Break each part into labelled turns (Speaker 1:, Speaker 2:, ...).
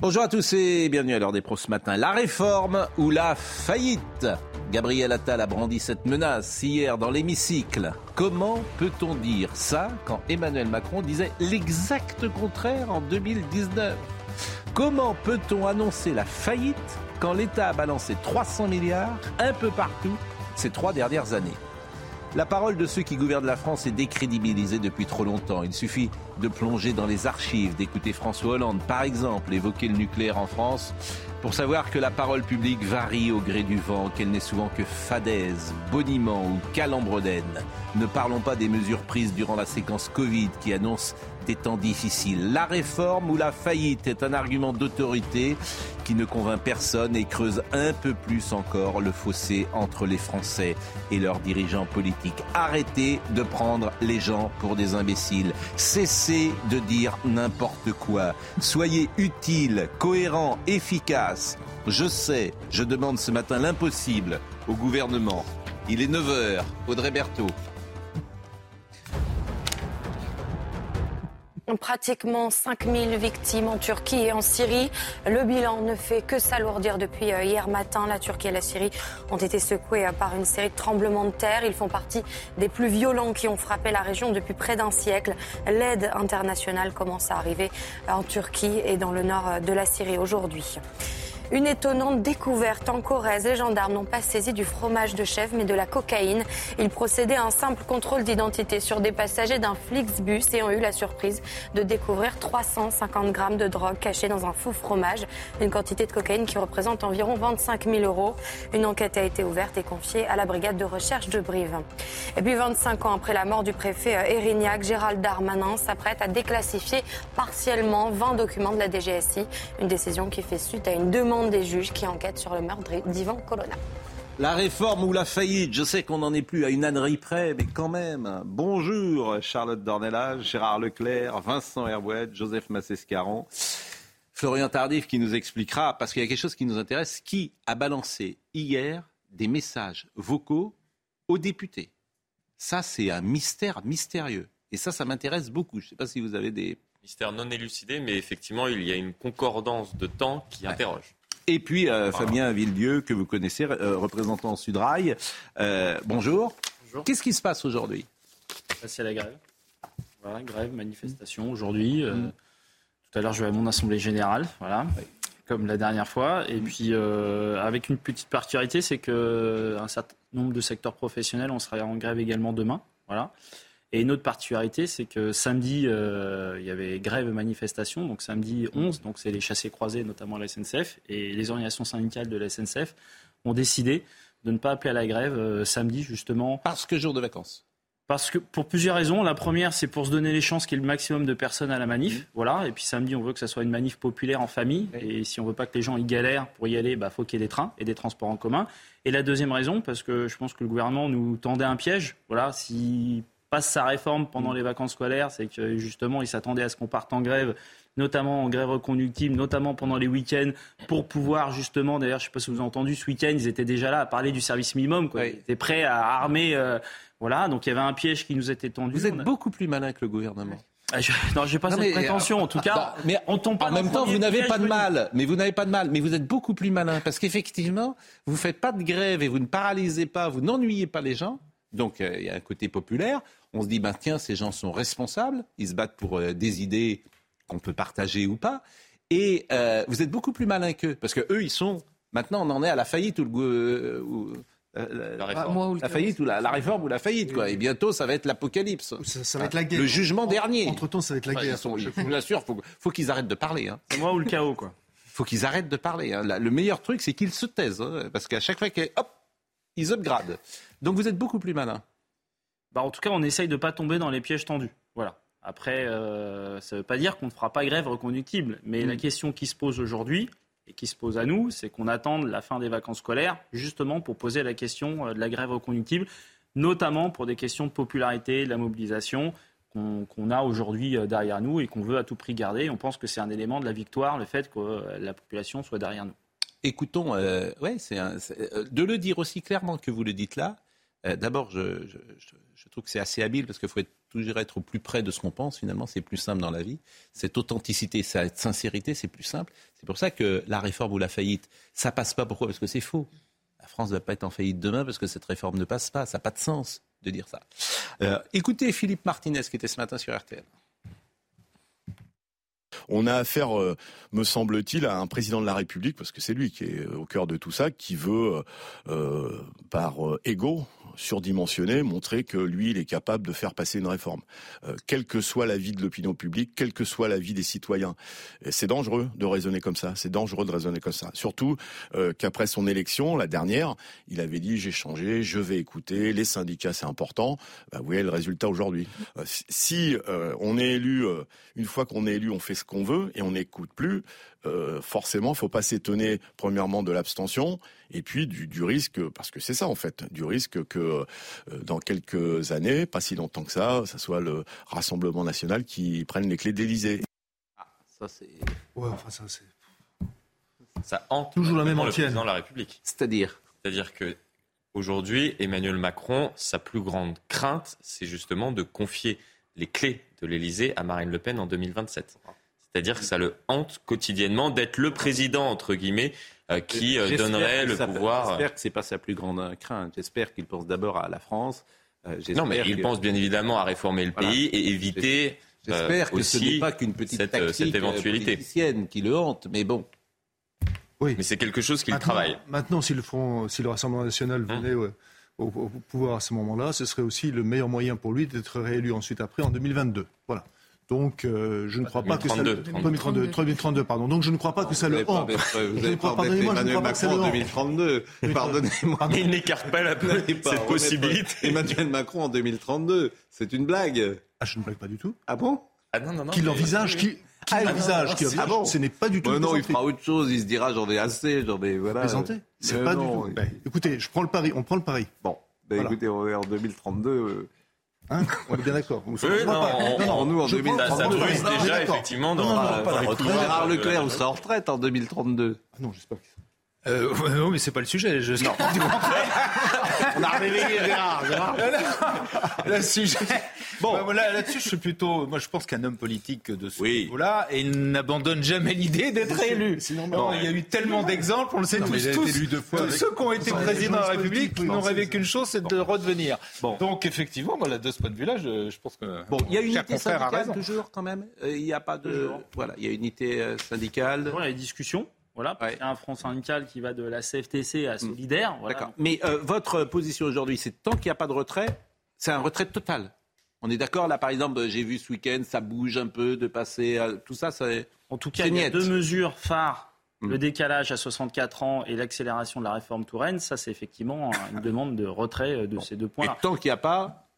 Speaker 1: Bonjour à tous et bienvenue à l'heure des pros ce matin. La réforme ou la faillite? Gabriel Attal a brandi cette menace hier dans l'hémicycle. Comment peut-on dire ça quand Emmanuel Macron disait l'exact contraire en 2019 Comment peut-on annoncer la faillite quand l'État a balancé 300 milliards un peu partout ces trois dernières années? La parole de ceux qui gouvernent la France est décrédibilisée depuis trop longtemps. Il suffit de plonger dans les archives, d'écouter François Hollande, par exemple, évoquer le nucléaire en France, pour savoir que la parole publique varie au gré du vent, qu'elle n'est souvent que fadaise, boniment ou calambredaine. Ne parlons pas des mesures prises durant la séquence Covid qui annoncent des temps difficiles. La réforme ou la faillite est un argument d'autorité qui ne convainc personne et creuse un peu plus encore le fossé entre les Français et leurs dirigeants politiques. Arrêtez de prendre les gens pour des imbéciles. Cessez de dire n'importe quoi. Soyez utiles, cohérents, efficaces. Je sais, je demande ce matin l'impossible au gouvernement. Il est 9h, Audrey Berthaud.
Speaker 2: Pratiquement 5000 victimes en Turquie et en Syrie. Le bilan ne fait que s'alourdir depuis euh, hier matin. La Turquie et la Syrie ont été secouées euh, par une série de tremblements de terre. Ils font partie des plus violents qui ont frappé la région depuis près d'un siècle. L'aide internationale commence à arriver en Turquie et dans le nord de la Syrie aujourd'hui. Une étonnante découverte en Corrèze. Les gendarmes n'ont pas saisi du fromage de chèvre, mais de la cocaïne. Ils procédaient à un simple contrôle d'identité sur des passagers d'un Flixbus et ont eu la surprise de découvrir 350 grammes de drogue cachée dans un faux fromage. Une quantité de cocaïne qui représente environ 25 000 euros. Une enquête a été ouverte et confiée à la brigade de recherche de Brive. Et puis 25 ans après la mort du préfet euh, Erignac, Gérald Darmanin s'apprête à déclassifier partiellement 20 documents de la DGSI. Une décision qui fait suite à une demande des juges qui enquêtent sur le meurtre d'Ivan Colonna.
Speaker 1: La réforme ou la faillite, je sais qu'on n'en est plus à une ânerie près, mais quand même. Bonjour Charlotte Dornelas, Gérard Leclerc, Vincent Herbouet, Joseph Massescaron, Florian Tardif qui nous expliquera, parce qu'il y a quelque chose qui nous intéresse, qui a balancé hier des messages vocaux aux députés. Ça, c'est un mystère mystérieux. Et ça, ça m'intéresse beaucoup. Je ne sais pas si vous avez des...
Speaker 3: Mystère non élucidé, mais effectivement, il y a une concordance de temps qui interroge.
Speaker 1: Et puis euh, Fabien Villedieu, que vous connaissez, euh, représentant Sudrail. Euh, bonjour. bonjour. Qu'est-ce qui se passe aujourd'hui?
Speaker 4: C'est la grève. Voilà, grève, manifestation aujourd'hui. Mm. Tout à l'heure, je vais à mon assemblée générale, voilà, comme la dernière fois. Et puis, avec une petite particularité, c'est qu'un certain nombre de secteurs professionnels, on sera en grève également demain. Voilà. Et une autre particularité, c'est que samedi, euh, il y avait grève manifestation, donc samedi 11, donc c'est les chassés croisés, notamment la SNCF, et les organisations syndicales de la SNCF ont décidé de ne pas appeler à la grève euh, samedi, justement.
Speaker 1: Parce que jour de vacances
Speaker 4: parce que pour plusieurs raisons. La première, c'est pour se donner les chances qu'il y ait le maximum de personnes à la manif. Mmh. Voilà. Et puis samedi, on veut que ça soit une manif populaire en famille. Et si on veut pas que les gens y galèrent pour y aller, il bah, faut qu'il y ait des trains et des transports en commun. Et la deuxième raison, parce que je pense que le gouvernement nous tendait un piège. Voilà. Si sa réforme pendant mm. les vacances scolaires, c'est que justement, il s'attendait à ce qu'on parte en grève notamment en grève reconductible, notamment pendant les week-ends, pour pouvoir justement, d'ailleurs, je ne sais pas si vous avez entendu, ce week-end, ils étaient déjà là à parler du service minimum, quoi. Ils étaient prêts à armer, euh, voilà, donc il y avait un piège qui nous était tendu.
Speaker 1: Vous êtes beaucoup plus malin que le gouvernement.
Speaker 4: Ah, je, non, j'ai pas cette prétention. En tout cas,
Speaker 1: bah, mais on tombe pas. En même temps, vous n'avez pas de mal. Mais vous n'avez pas de mal. Mais vous êtes beaucoup plus malin parce qu'effectivement, vous faites pas de grève et vous ne paralysez pas, vous n'ennuyez pas les gens. Donc euh, il y a un côté populaire. On se dit, ben, tiens, ces gens sont responsables, ils se battent pour euh, des idées qu'on peut partager ou pas. Et euh, vous êtes beaucoup plus malin qu'eux, parce que eux, ils sont. Maintenant, on en est à la faillite ou le. la, réforme. la faillite ou la, réforme ou la faillite quoi. Et bientôt ça va être l'apocalypse.
Speaker 5: Ça, va être la guerre.
Speaker 1: Le jugement dernier.
Speaker 5: Entre temps ça va être la guerre.
Speaker 1: je vous l'assure, faut, faut qu'ils arrêtent de parler. Hein.
Speaker 4: C'est moi ou le chaos quoi.
Speaker 1: Faut qu'ils arrêtent de parler. Hein. Le meilleur truc c'est qu'ils se taisent, hein, parce qu'à chaque fois qu'ils hop, ils upgradent. Donc vous êtes beaucoup plus malin.
Speaker 4: Bah, en tout cas, on essaye de ne pas tomber dans les pièges tendus. Voilà. Après, euh, ça ne veut pas dire qu'on ne fera pas grève reconductible. Mais la mm. question qui se pose aujourd'hui, et qui se pose à nous, c'est qu'on attend la fin des vacances scolaires, justement pour poser la question euh, de la grève reconductible, notamment pour des questions de popularité, de la mobilisation qu'on a aujourd'hui euh, derrière nous et qu'on veut à tout prix garder. On pense que c'est un élément de la victoire, le fait que la population soit derrière nous.
Speaker 1: Écoutons, ouais, c'est de le dire aussi clairement que vous le dites là, Euh, d'abord, je, trouve que c'est assez habile parce qu'il faut toujours être au plus près de ce qu'on pense. Finalement, c'est plus simple dans la vie. Cette authenticité, cette sincérité, c'est plus simple. C'est pour ça que la réforme ou la faillite, ça passe pas. Pourquoi? Parce que c'est faux. La France ne va pas être en faillite demain parce que cette réforme ne passe pas. Ça n'a pas de sens de dire ça. Euh, écoutez Philippe Martinez qui était ce matin sur RTL.
Speaker 6: On a affaire, euh, me semble-t-il, à un président de la République, parce que c'est lui qui est au cœur de tout ça, qui veut, euh, par ego, surdimensionné, montrer que lui, il est capable de faire passer une réforme, euh, quelle que soit la vie de l'opinion publique, quelle que soit la vie des citoyens. C'est dangereux de raisonner comme ça. C'est dangereux de raisonner comme ça. Surtout euh, qu'après son élection, la dernière, il avait dit j'ai changé, je vais écouter, les syndicats c'est important. Bah, vous voyez le résultat aujourd'hui. Euh, si on est élu, une fois qu'on est élu, on fait ce qu'on veut et on n'écoute plus. Euh, forcément, faut pas s'étonner premièrement de l'abstention et puis du, risque, parce que c'est ça en fait, du risque que euh, dans quelques années, pas si longtemps que ça, ça soit le Rassemblement national qui prenne les clés d'Élysée.
Speaker 7: Ah, ça c'est. Ouais, enfin ça c'est. Ça hante toujours
Speaker 1: la même
Speaker 7: le président de la République.
Speaker 1: C'est-à-dire
Speaker 7: C'est-à-dire que aujourd'hui, Emmanuel Macron, sa plus grande crainte, c'est justement de confier les clés de l'Élysée à Marine Le Pen en 2027. C'est-à-dire que ça le hante quotidiennement d'être le président, entre guillemets, qui euh, donnerait le pouvoir.
Speaker 1: J'espère que ce n'est pas sa plus grande crainte. J'espère qu'il pense d'abord à la France.
Speaker 7: Euh, non, mais il pense bien évidemment à réformer le pays et éviter.
Speaker 1: J'espère que ce n'est pas qu'une petite cette, tactique cette éventualité qui le hante, mais bon.
Speaker 7: Oui. Mais c'est quelque chose qu'il travaille.
Speaker 5: Maintenant, si le, Front, si le Rassemblement national hein venait au, pouvoir à ce moment-là, ce serait aussi le meilleur moyen pour lui d'être réélu ensuite après en 2022. Voilà. Donc, euh, je ne crois pas que ça. 2032, 2032, pardon. Donc, je ne crois pas que ça le hante.
Speaker 1: Vous n'allez pas pardonnez-moi, je ne crois pas que ça le hante. 2032. Pardonnez-moi.
Speaker 7: Il n'écarte pas la cette possibilité.
Speaker 1: Emmanuel Macron en 2032. C'est une blague.
Speaker 5: Ah, je ne blague pas du tout.
Speaker 1: Ah bon?
Speaker 5: Ah non, non, non. Qui l'envisage, qui. Qui ah, l'envisage, qui ah bon? Ce n'est pas du tout.
Speaker 1: non, il fera autre chose. Il se dira j'en ai assez, j'en ai voilà.
Speaker 5: Présenté. C'est pas du tout. Ben, écoutez, je prends le pari. On prend le pari.
Speaker 1: Bon, ben, écoutez, en 2032.
Speaker 5: Hein on est bien d'accord.
Speaker 7: Oui, non, non, non, nous en 2032, ça brûle déjà effectivement dans la
Speaker 1: retraite. Gérard Leclerc, vous serez en retraite en 2032.
Speaker 5: Ah non, j'espère que
Speaker 7: euh, non, mais c'est pas le sujet. Je... Non.
Speaker 1: On a réveillé Gérard. Gérard.
Speaker 7: le sujet. Bon, là, là-dessus, je suis plutôt. Moi, je pense qu'un homme politique de ce niveau-là, il n'abandonne jamais l'idée d'être élu. C'est normal. il y a eu tellement d'exemples, on le sait tous. tous, deux fois tous ceux qui ont été présidents de la République n'ont rêvé qu'une chose, c'est de redevenir. Bon. Donc, effectivement, voilà, de ce point de vue-là, je, je pense que.
Speaker 1: Bon, il y a une unité syndicale toujours, quand même. Euh, il n'y a pas de. Voilà, il y a une unité euh, syndicale.
Speaker 4: Il y a Voilà, il y a un front syndical qui va de la CFTC à mm. Solidaire.
Speaker 1: D'accord. Mais euh, votre position aujourd'hui, c'est tant qu'il n'y a pas de retrait, c'est un retrait total. On est d'accord là, par exemple, j'ai vu ce week-end, ça bouge un peu de passer à... tout ça. ça
Speaker 4: en tout cas, il y a deux mesures phares mm. le décalage à 64 ans et l'accélération de la réforme Touraine, ça c'est effectivement une demande de retrait euh, de ces deux points.
Speaker 1: Et tant qu'il n'y a pas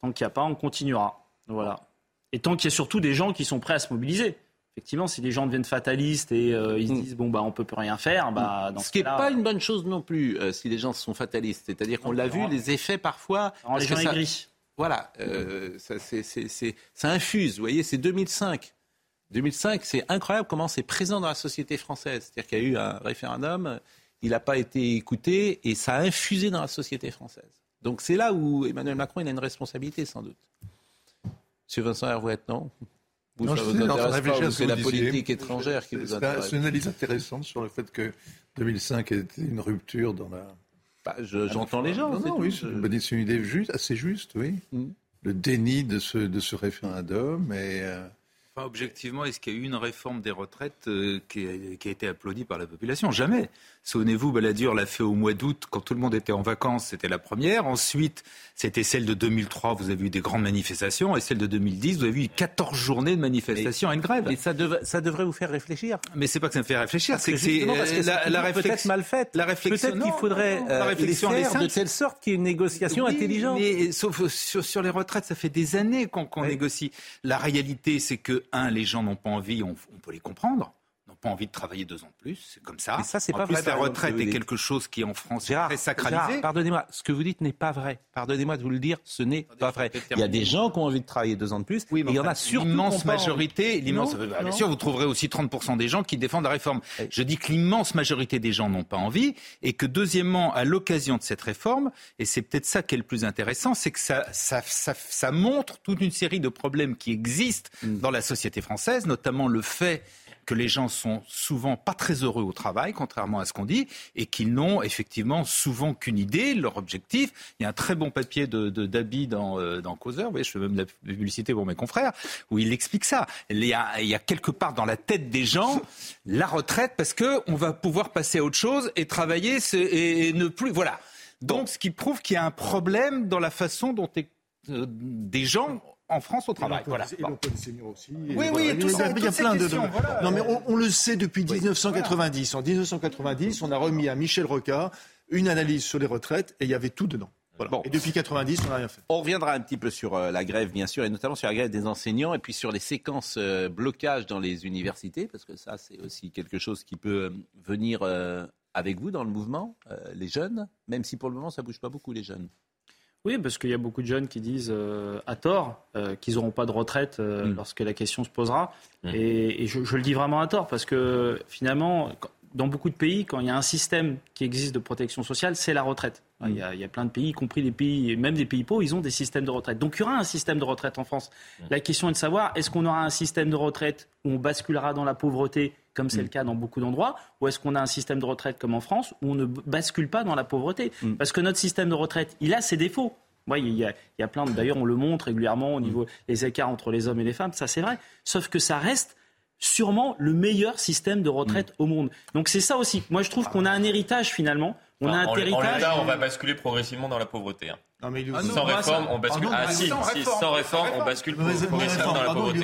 Speaker 4: Tant qu'il n'y a pas, on continuera. Voilà. Et tant qu'il y a surtout des gens qui sont prêts à se mobiliser effectivement, si les gens deviennent fatalistes et euh, ils se mm. disent bon bah on peut plus rien faire, bah
Speaker 1: dans ce, qui n'est pas une bonne chose non plus euh, si les gens sont fatalistes. C'est-à-dire qu'on l'a vu, les effets parfois.
Speaker 4: les gens aigris.
Speaker 1: Voilà, euh, ça, ça infuse. Vous voyez, c'est 2005. 2005, c'est incroyable comment c'est présent dans la société française. C'est-à-dire qu'il y a eu un référendum, il n'a pas été écouté et ça a infusé dans la société française. Donc c'est là où Emmanuel Macron il a une responsabilité sans doute. Monsieur Vincent Hervouette, non?
Speaker 5: Vous, non, ça vous intéresse
Speaker 1: c'est la politique étrangère qui vous intéresse.
Speaker 5: C'est une analyse intéressante sur le fait que 2005 était une rupture dans la...
Speaker 1: Bah, j'entends les gens.
Speaker 5: Non, oui, c'est une idée juste, assez juste, oui. Mm. Le déni de ce, de ce référendum et... Euh,
Speaker 7: enfin, objectivement, est-ce qu'il y a eu une réforme des retraites euh, qui, a, qui, a, été applaudie par la population? Jamais. Souvenez-vous, Balladur l'a fait au mois d'août, quand tout le monde était en vacances, c'était la première. Ensuite, c'était celle de 2003, vous avez eu des grandes manifestations. Et celle de 2010, vous avez eu 14 journées de manifestations et une grève.
Speaker 1: Et ça, ça, devrait vous faire réfléchir.
Speaker 7: Mais c'est pas que ça me fait réfléchir, c'est que c'est
Speaker 1: la, la réflexion
Speaker 7: mal faite.
Speaker 1: La réflexion, peut-être qu'il faudrait euh, la réflexion les faire de telle sorte qu'il y ait une négociation intelligente.
Speaker 7: Mais sauf sur, les retraites, ça fait des années qu'on négocie. La réalité, c'est que un, les gens n'ont pas envie, on peut les comprendre pas envie de travailler deux ans de plus, c'est comme ça.
Speaker 1: Mais ça, c'est pas
Speaker 7: plus,
Speaker 1: vrai.
Speaker 7: La retraite est quelque chose qui en France est très sacralisé.
Speaker 1: Pardonnez-moi, ce que vous dites n'est pas vrai. Pardonnez-moi de vous le dire, ce n'est pas vrai. Il y a des gens qui ont envie de travailler deux ans de plus, oui, mais il y en a surtout
Speaker 7: l'immense majorité. L'immense, bien sûr, vous trouverez aussi 30% des gens qui défendent la réforme. Je dis que l'immense majorité des gens n'ont pas envie, et que deuxièmement, à l'occasion de cette réforme, et c'est peut-être ça qui est le plus intéressant, c'est que ça, ça, ça, ça montre toute une série de problèmes qui existent mm. dans la société française, notamment le fait que les gens sont souvent pas très heureux au travail, contrairement à ce qu'on dit, et qu'ils n'ont effectivement souvent qu'une idée, leur objectif. Il y a un très bon papier de, Dabi dans, euh, dans Causeur, vous voyez, je fais même la publicité pour mes confrères, où il explique ça. Il y, a, il y a quelque part dans la tête des gens la retraite parce qu'on va pouvoir passer à autre chose et travailler et, ne plus. Voilà. Donc, ce qui prouve qu'il y a un problème dans la façon dont euh, des gens en France au travail. Voilà.
Speaker 5: Aussi.
Speaker 7: Oui, oui,
Speaker 5: tout ça, il y a plein de. Non, mais on, le sait depuis 1990. En 1990, on a remis à Michel Rocard une analyse sur les retraites et il y avait tout dedans. Bon. Et depuis 90, on n'a rien fait.
Speaker 1: On reviendra un petit peu sur euh, la grève, bien sûr, et notamment sur la grève des enseignants, et puis sur les séquences euh, blocage dans les universités, parce que ça, c'est aussi quelque chose qui peut euh, venir avec vous dans le mouvement, les jeunes, même si pour le moment, ça bouge pas beaucoup, les jeunes.
Speaker 4: Oui, parce qu'il y a beaucoup de jeunes qui disent euh, à tort euh, qu'ils n'auront pas de retraite euh, mm. lorsque la question se posera. Mm. Et, je, je, le dis vraiment à tort, parce que finalement, dans beaucoup de pays, quand il y a un système qui existe de protection sociale, c'est la retraite. Mm. Il, y a, il, y a, plein de pays, y compris des pays, même des pays pauvres, ils ont des systèmes de retraite. Donc il y aura un système de retraite en France. La question est de savoir, est-ce qu'on aura un système de retraite où on basculera dans la pauvreté comme c'est le cas dans beaucoup d'endroits, ou est-ce qu'on a un système de retraite comme en France où on ne bascule pas dans la pauvreté Parce que notre système de retraite, il a ses défauts. Oui, il y, a, il y a plein de. D'ailleurs, on le montre régulièrement au niveau des écarts entre les hommes et les femmes, ça c'est vrai. Sauf que ça reste sûrement le meilleur système de retraite au monde. Donc c'est ça aussi. Moi, je trouve qu'on a un héritage finalement. On a un héritage.
Speaker 3: En on va basculer progressivement dans la pauvreté. Hein.
Speaker 5: Non, mais
Speaker 3: ah sans réforme, on bascule. Ah, si, sans réforme, on bascule progressivement dans la pauvreté.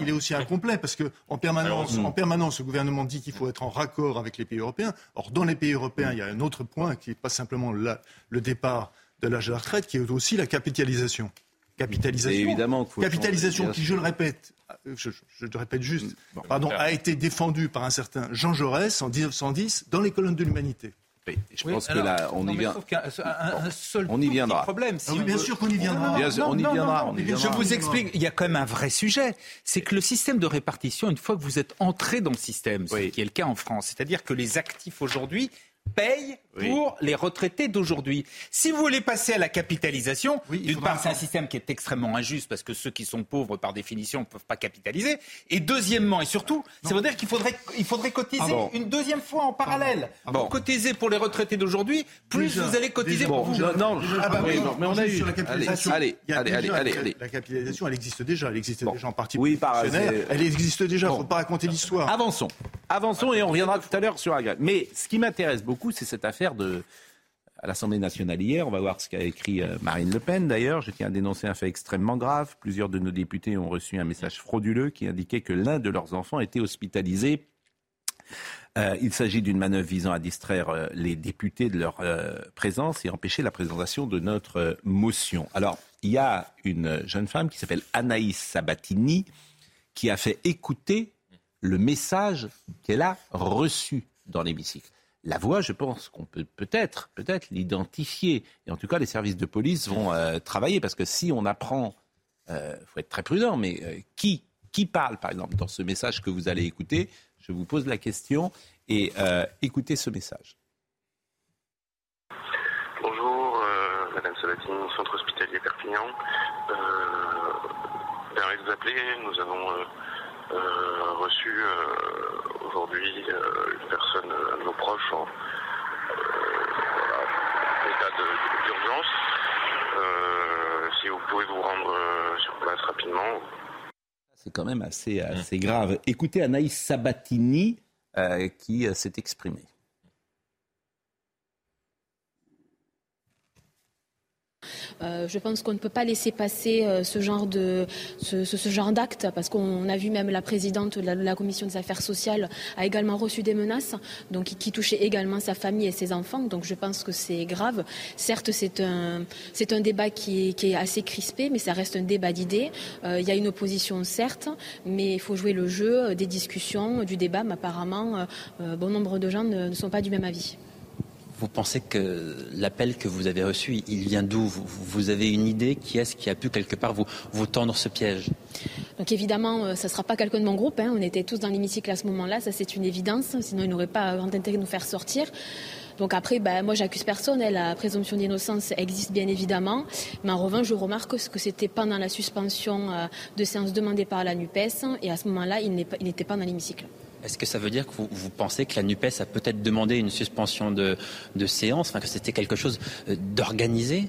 Speaker 5: Il est aussi, incomplet parce que en permanence, en permanence, le gouvernement dit qu'il faut être en raccord avec les pays européens. Or, dans les pays européens, il y a un autre point qui n'est pas simplement le départ de l'âge de la retraite, qui est aussi la capitalisation. Capitalisation,
Speaker 1: évidemment
Speaker 5: capitalisation qui, je le répète, je, le répète juste, pardon, a été défendue par un certain Jean Jaurès en 1910 dans les colonnes de l'humanité.
Speaker 1: Je pense que là, on y vient. on y viendra.
Speaker 7: Problème,
Speaker 5: ah bien sûr qu'on y viendra.
Speaker 1: on y viendra.
Speaker 7: Je vous explique. Il y a quand même un vrai sujet. C'est que le système de répartition, une fois que vous êtes entré dans le système, ce qui est le cas en France, c'est-à-dire que les actifs aujourd'hui paye pour les retraités d'aujourd'hui. Si vous voulez passer à la capitalisation, d'une part, c'est un système qui est extrêmement injuste parce que ceux qui sont pauvres, par définition, ne peuvent pas capitaliser. Et deuxièmement, et surtout, ça veut dire qu'il faudrait, il faudrait cotiser ah une deuxième fois en parallèle. Ah bon. Cotiser pour les retraités d'aujourd'hui, plus vous allez cotiser pour vous.
Speaker 5: Non, ah bah mais on a eu sur la capitalisation. Allez, allez, allez, allez, La capitalisation, elle existe déjà. Elle existe déjà en partie oui, par, Elle existe déjà. Il ne faut pas raconter l'histoire.
Speaker 1: Avançons. Avançons et on reviendra tout à l'heure sur la grève. Mais ce qui m'intéresse beaucoup, c'est cette affaire de à l'Assemblée nationale hier. On va voir ce qu'a écrit euh, Marine Le Pen d'ailleurs. Je tiens à dénoncer un fait extrêmement grave. Plusieurs de nos députés ont reçu un message frauduleux qui indiquait que l'un de leurs enfants était hospitalisé. Euh, il s'agit d'une manœuvre visant à distraire euh, les députés de leur présence et empêcher la présentation de notre motion. Alors, il y a une jeune femme qui s'appelle Anaïs Sabatini qui a fait écouter le message qu'elle a reçu dans l'hémicycle la voix, je pense qu'on peut peut-être peut-être l'identifier. Et en tout cas, les services de police vont euh, travailler parce que si on apprend, il euh, faut être très prudent, mais euh, qui, qui parle, par exemple, dans ce message que vous allez écouter Je vous pose la question et écoutez ce message.
Speaker 8: Bonjour, Madame Sabatini, centre hospitalier Perpignan. Euh, vous appeler, nous avons reçu euh, aujourd'hui euh, une personne, un de nos proches, en état d'urgence. si vous pouvez vous rendre sur place rapidement.
Speaker 1: C'est quand même assez, assez grave. Écoutez Anaïs Sabatini qui s'est exprimée.
Speaker 9: Euh, je pense qu'on ne peut pas laisser passer euh, ce genre d'acte parce qu'on a vu même la présidente de la, commission des affaires sociales a également reçu des menaces, qui, touchaient également sa famille et ses enfants. Donc je pense que c'est grave. Certes, c'est un débat qui est, qui est, assez crispé, mais ça reste un débat d'idées. Euh, il y a une opposition certes, mais il faut jouer le jeu des discussions, du débat. Mais apparemment, bon nombre de gens ne sont pas du même avis.
Speaker 10: Vous pensez que l'appel que vous avez reçu, il vient d'où? Vous, avez une idée Qui est-ce qui a pu quelque part vous, tendre ce piège?
Speaker 9: Donc évidemment, euh, ça ne sera pas quelqu'un de mon groupe. Hein. On était tous dans l'hémicycle à ce moment-là, ça c'est une évidence. Sinon, il n'aurait pas grand intérêt de nous faire sortir. Donc après, ben, moi j'accuse personne. Hein. La présomption d'innocence existe bien évidemment. Mais en revanche, je remarque que c'était pendant la suspension euh, de séance demandée par la NUPES. Et à ce moment-là, il n'était pas dans l'hémicycle.
Speaker 10: Est-ce que ça veut dire que vous, pensez que la NUPES a peut-être demandé une suspension de, séance, enfin, que c'était quelque chose euh, d'organisé?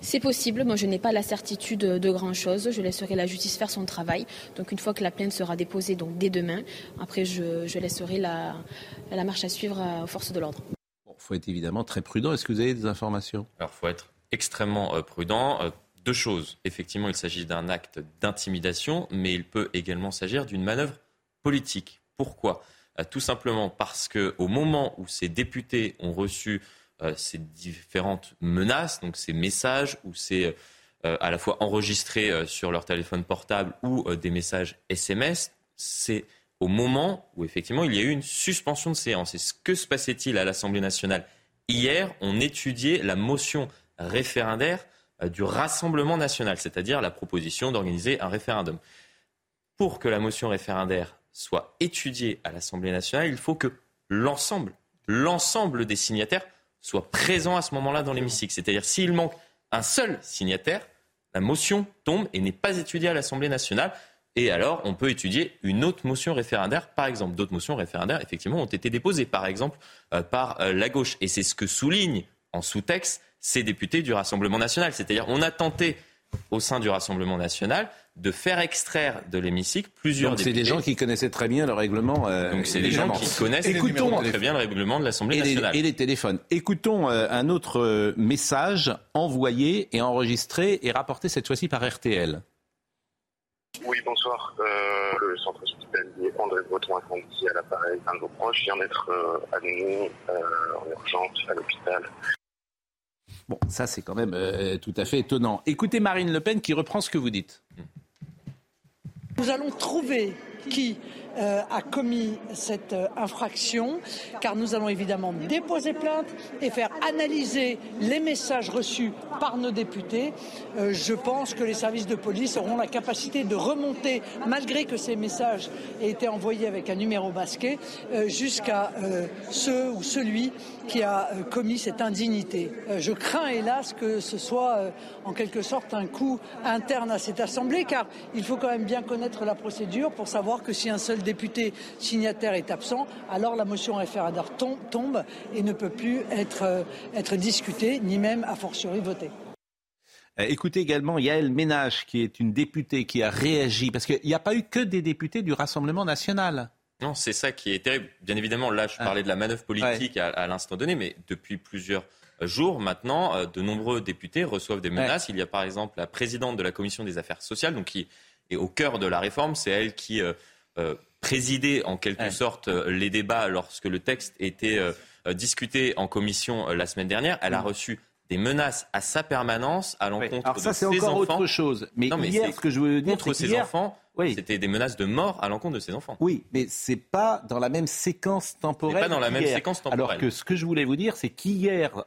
Speaker 9: C'est possible. Moi, je n'ai pas la certitude de grand-chose. Je laisserai la justice faire son travail. Donc, une fois que la plainte sera déposée, donc dès demain, après, je, laisserai la, marche à suivre euh, aux forces de l'ordre.
Speaker 1: Il faut être évidemment très prudent. Est-ce que vous avez des informations?
Speaker 3: Alors, il faut être extrêmement euh, prudent. deux choses. Effectivement, il s'agit d'un acte d'intimidation, mais il peut également s'agir d'une manœuvre politique. Pourquoi? Euh, Tout simplement parce qu'au moment où ces députés ont reçu euh, ces différentes menaces, donc ces messages ou ces euh, à la fois enregistrés sur leur téléphone portable ou des messages SMS, c'est au moment où effectivement il y a eu une suspension de séance. Et ce que se passait-il à l'Assemblée nationale hier? On étudiait la motion référendaire du Rassemblement national, c'est-à-dire la proposition d'organiser un référendum. Pour que la motion référendaire soit étudié à l'Assemblée nationale, il faut que l'ensemble, l'ensemble des signataires soient présents à ce moment-là dans l'hémicycle. C'est-à-dire s'il manque un seul signataire, la motion tombe et n'est pas étudiée à l'Assemblée nationale. Et alors, on peut étudier une autre motion référendaire, par exemple. D'autres motions référendaires, effectivement, ont été déposées, par exemple, euh, par euh, la gauche. Et c'est ce que soulignent en sous-texte ces députés du Rassemblement national. C'est-à-dire, on a tenté, au sein du Rassemblement national, de faire extraire de l'hémicycle plusieurs
Speaker 1: Donc c'est des gens qui connaissaient très bien le règlement.
Speaker 3: Euh, Donc c'est des gens qui connaissent Écoutons, très bien le règlement de l'Assemblée nationale.
Speaker 1: et les téléphones. Écoutons euh, un autre euh, message envoyé et enregistré et rapporté cette fois-ci par RTL.
Speaker 8: Oui, bonsoir. le centre hospitalier André Breton a conduit à l'appareil un de nos proches vient d'être admis en urgence à l'hôpital.
Speaker 1: Bon, ça c'est quand même tout à fait étonnant. Écoutez Marine Le Pen qui reprend ce que vous dites.
Speaker 11: Nous allons trouver qui euh, a commis cette euh, infraction, car nous allons évidemment déposer plainte et faire analyser les messages reçus par nos députés. Euh, je pense que les services de police auront la capacité de remonter, malgré que ces messages aient été envoyés avec un numéro masqué, jusqu'à ceux ou celui qui a commis cette indignité. je crains hélas que ce soit en quelque sorte un coup interne à cette Assemblée, car il faut quand même bien connaître la procédure pour savoir que si un seul député signataire est absent, alors la motion référendaire tombe et ne peut plus être, euh, être discutée, ni même a fortiori votée.
Speaker 1: Euh, écoutez également Yael Ménage, qui est une députée qui a réagi, parce qu'il n'y a pas eu que des députés du Rassemblement national.
Speaker 3: Non, c'est ça qui est terrible. Bien évidemment, là, je ah. parlais de la manœuvre politique à, l'instant donné, mais depuis plusieurs jours maintenant, euh, de nombreux députés reçoivent des menaces. Il y a par exemple la présidente de la commission des affaires sociales, donc qui est au cœur de la réforme. C'est elle qui présider en quelque sorte euh, les débats lorsque le texte était euh, euh, discuté en commission la semaine dernière. Elle a mm. reçu des menaces à sa permanence à l'encontre de
Speaker 1: ça, c'est encore autre chose. Mais, hier, ce que je veux dire,
Speaker 3: contre ses enfants, c'était des menaces de mort à l'encontre de ses enfants.
Speaker 1: Oui, mais c'est pas dans la même séquence temporelle.
Speaker 3: Pas dans la même séquence temporelle.
Speaker 1: Alors que ce que je voulais vous dire, c'est qu'hier,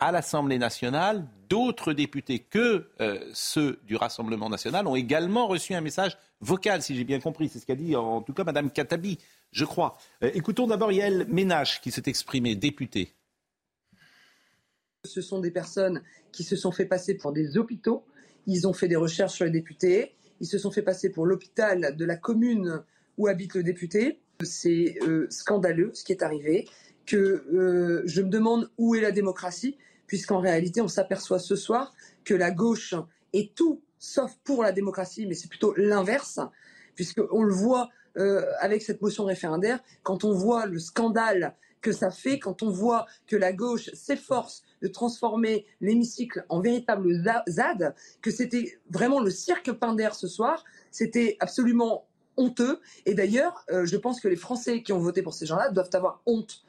Speaker 1: à l'Assemblée nationale, d'autres députés que ceux du Rassemblement national ont également reçu un message Vocal, si j'ai bien compris. C'est ce qu'a dit en tout cas Madame Katabi, je crois. Euh, écoutons d'abord Yael Ménage qui s'est exprimée, députée.
Speaker 12: Ce sont des personnes qui se sont fait passer pour des hôpitaux. Ils ont fait des recherches sur les députés. Ils se sont fait passer pour l'hôpital de la commune où habite le député. C'est euh, scandaleux ce qui est arrivé. Euh, je me demande où est la démocratie, puisqu'en réalité, on s'aperçoit ce soir que la gauche est tout sauf pour la démocratie, mais c'est plutôt l'inverse, puisqu'on le voit euh, avec cette motion référendaire, quand on voit le scandale que ça fait quand on voit que la gauche s'efforce de transformer l'hémicycle en véritable ZAD, que c'était vraiment le cirque Pinder ce soir. C'était absolument honteux. Et d'ailleurs, euh, je pense que les Français qui ont voté pour ces gens-là doivent avoir honte.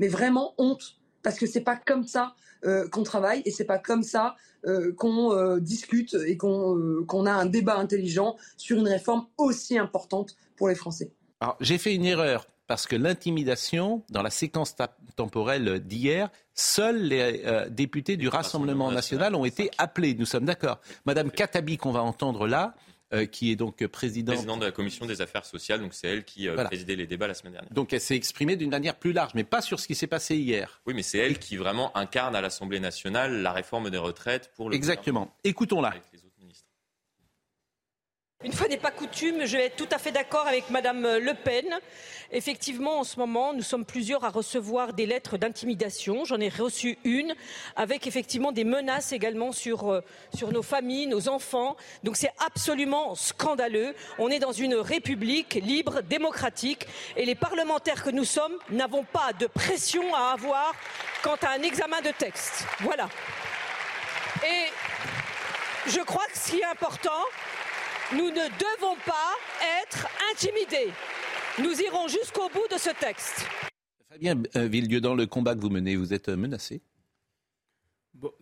Speaker 12: Mais vraiment honte. Parce que c'est pas comme ça euh, qu'on travaille et c'est pas comme ça euh, qu'on discute et qu'on a un débat intelligent sur une réforme aussi importante pour les Français.
Speaker 1: Alors, j'ai fait une erreur parce que l'intimidation, dans la séquence temporelle d'hier, seuls les députés du Rassemblement, national, ont été appelés. Nous sommes d'accord. Madame Katabi, qu'on va entendre là, euh, qui est donc présidente...
Speaker 3: Présidente de la commission des affaires sociales. Donc c'est elle qui euh, présidait les débats la semaine dernière.
Speaker 1: Donc elle s'est exprimée d'une manière plus large, mais pas sur ce qui s'est passé hier.
Speaker 3: Oui, mais c'est elle qui vraiment incarne à l'Assemblée nationale la réforme des retraites pour le.
Speaker 1: Exactement. Écoutons-la.
Speaker 13: Une fois n'est pas coutume, je vais être tout à fait d'accord avec Madame Le Pen. Effectivement, en ce moment, nous sommes plusieurs à recevoir des lettres d'intimidation. J'en ai reçu une avec effectivement des menaces également sur, euh, sur nos familles, nos enfants. Donc c'est absolument scandaleux. On est dans une république libre, démocratique et les parlementaires que nous sommes n'avons pas de pression à avoir quant à un examen de texte. Voilà. Et je crois que ce qui est important, nous ne devons pas être intimidés. Nous irons jusqu'au bout de ce texte.
Speaker 1: Fabien euh, Villedieu, dans le combat que vous menez, vous êtes euh, menacé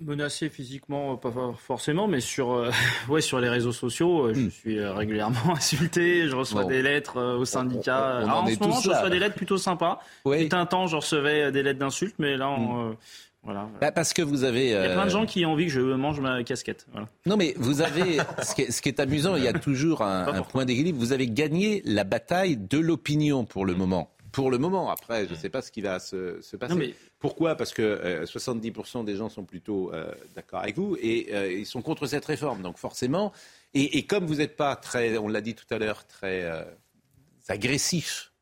Speaker 4: menacé physiquement, pas forcément, mais sur, euh, ouais, sur les réseaux sociaux, je hmm. suis régulièrement insulté, je reçois des lettres au syndicat. en, ce moment, je reçois des lettres plutôt sympas. A un temps, je recevais des lettres d'insultes, mais là, on,
Speaker 1: Bah, parce que vous avez.
Speaker 4: Il y a plein de euh, gens qui ont envie que je mange ma casquette.
Speaker 1: Non, mais vous avez. ce, qui est, amusant, il y a toujours un, point d'équilibre. Vous avez gagné la bataille de l'opinion pour le moment. Pour le moment, après, je ne sais pas ce qui va se, passer. Pourquoi? Parce que 70% euh, des gens sont plutôt euh, d'accord avec vous et ils sont contre cette réforme. Donc forcément, et, et comme vous n'êtes pas très, on l'a dit tout à l'heure, très agressif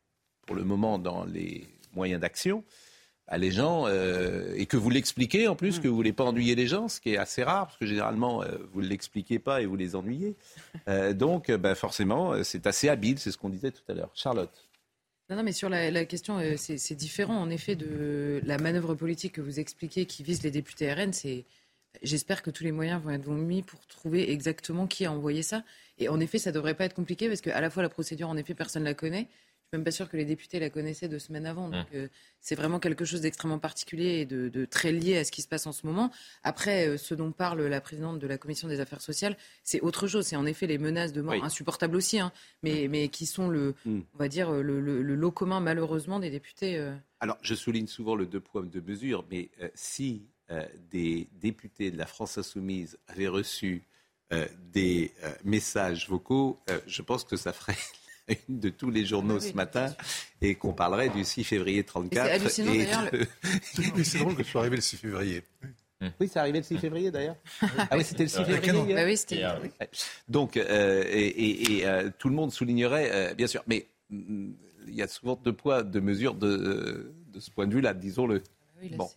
Speaker 1: pour le moment dans les moyens d'action, à les gens euh, et que vous l'expliquez en plus, mm. que vous voulez pas ennuyer les gens, ce qui est assez rare parce que généralement euh, vous ne l'expliquez pas et vous les ennuyez. Euh, donc ben, forcément c'est assez habile, c'est ce qu'on disait tout à l'heure. Charlotte.
Speaker 14: Non, non, mais sur la, question, c'est différent en effet de la manœuvre politique que vous expliquez qui vise les députés RN. C'est J'espère que tous les moyens vont être mis pour trouver exactement qui a envoyé ça. Et en effet, ça ne devrait pas être compliqué parce qu'à la fois la procédure, en effet, personne ne la connaît suis même pas sûr que les députés la connaissaient deux semaines avant. Donc, mmh. euh, c'est vraiment quelque chose d'extrêmement particulier et de, très lié à ce qui se passe en ce moment. Après, euh, ce dont parle la présidente de la commission des affaires sociales, c'est autre chose. C'est en effet les menaces de mort insupportables aussi, hein, mais, mmh. mais qui sont le, mmh. on va dire, le, lot commun malheureusement des députés. Euh.
Speaker 1: Alors, je souligne souvent le deux poids deux mesures, mais si des députés de la France insoumise avaient reçu des messages vocaux, je pense que ça ferait une de tous les journaux ce matin et qu'on parlerait du 6 février 34.
Speaker 5: C'est c'est drôle que je sois arrivé le 6 février.
Speaker 1: Oui, c'est arrivé le 6 février d'ailleurs. Ah oui, c'était le 6 février.
Speaker 14: Bah oui, c'était.
Speaker 1: Donc, euh, et, euh, tout le monde soulignerait, euh, bien sûr, mais mm, il y a souvent deux poids, deux mesures de, de ce point de vue-là, disons-le. bon.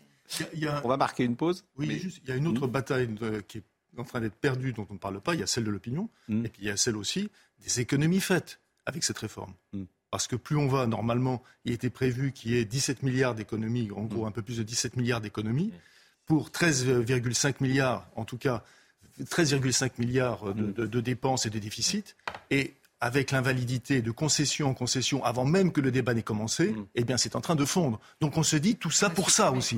Speaker 1: On va marquer une pause.
Speaker 5: Oui, juste, il y a une autre mm. bataille qui est en train d'être perdue dont on ne parle pas. Il y a celle de l'opinion, mm. et puis il y a celle aussi des économies faites avec cette réforme. Hmm. Parce que plus on va, normalement, il était prévu qu'il y ait 17 milliards d'économies, en gros hmm. un peu plus de 17 milliards d'économies, hmm. pour 13,5 milliards, en tout cas 13,5 milliards de, de, dépenses et de déficits. Et avec l'invalidité de concession en concession avant même que le débat n'ait commencé, eh bien c'est en train de fondre. Donc on se dit tout ça pour ça aussi.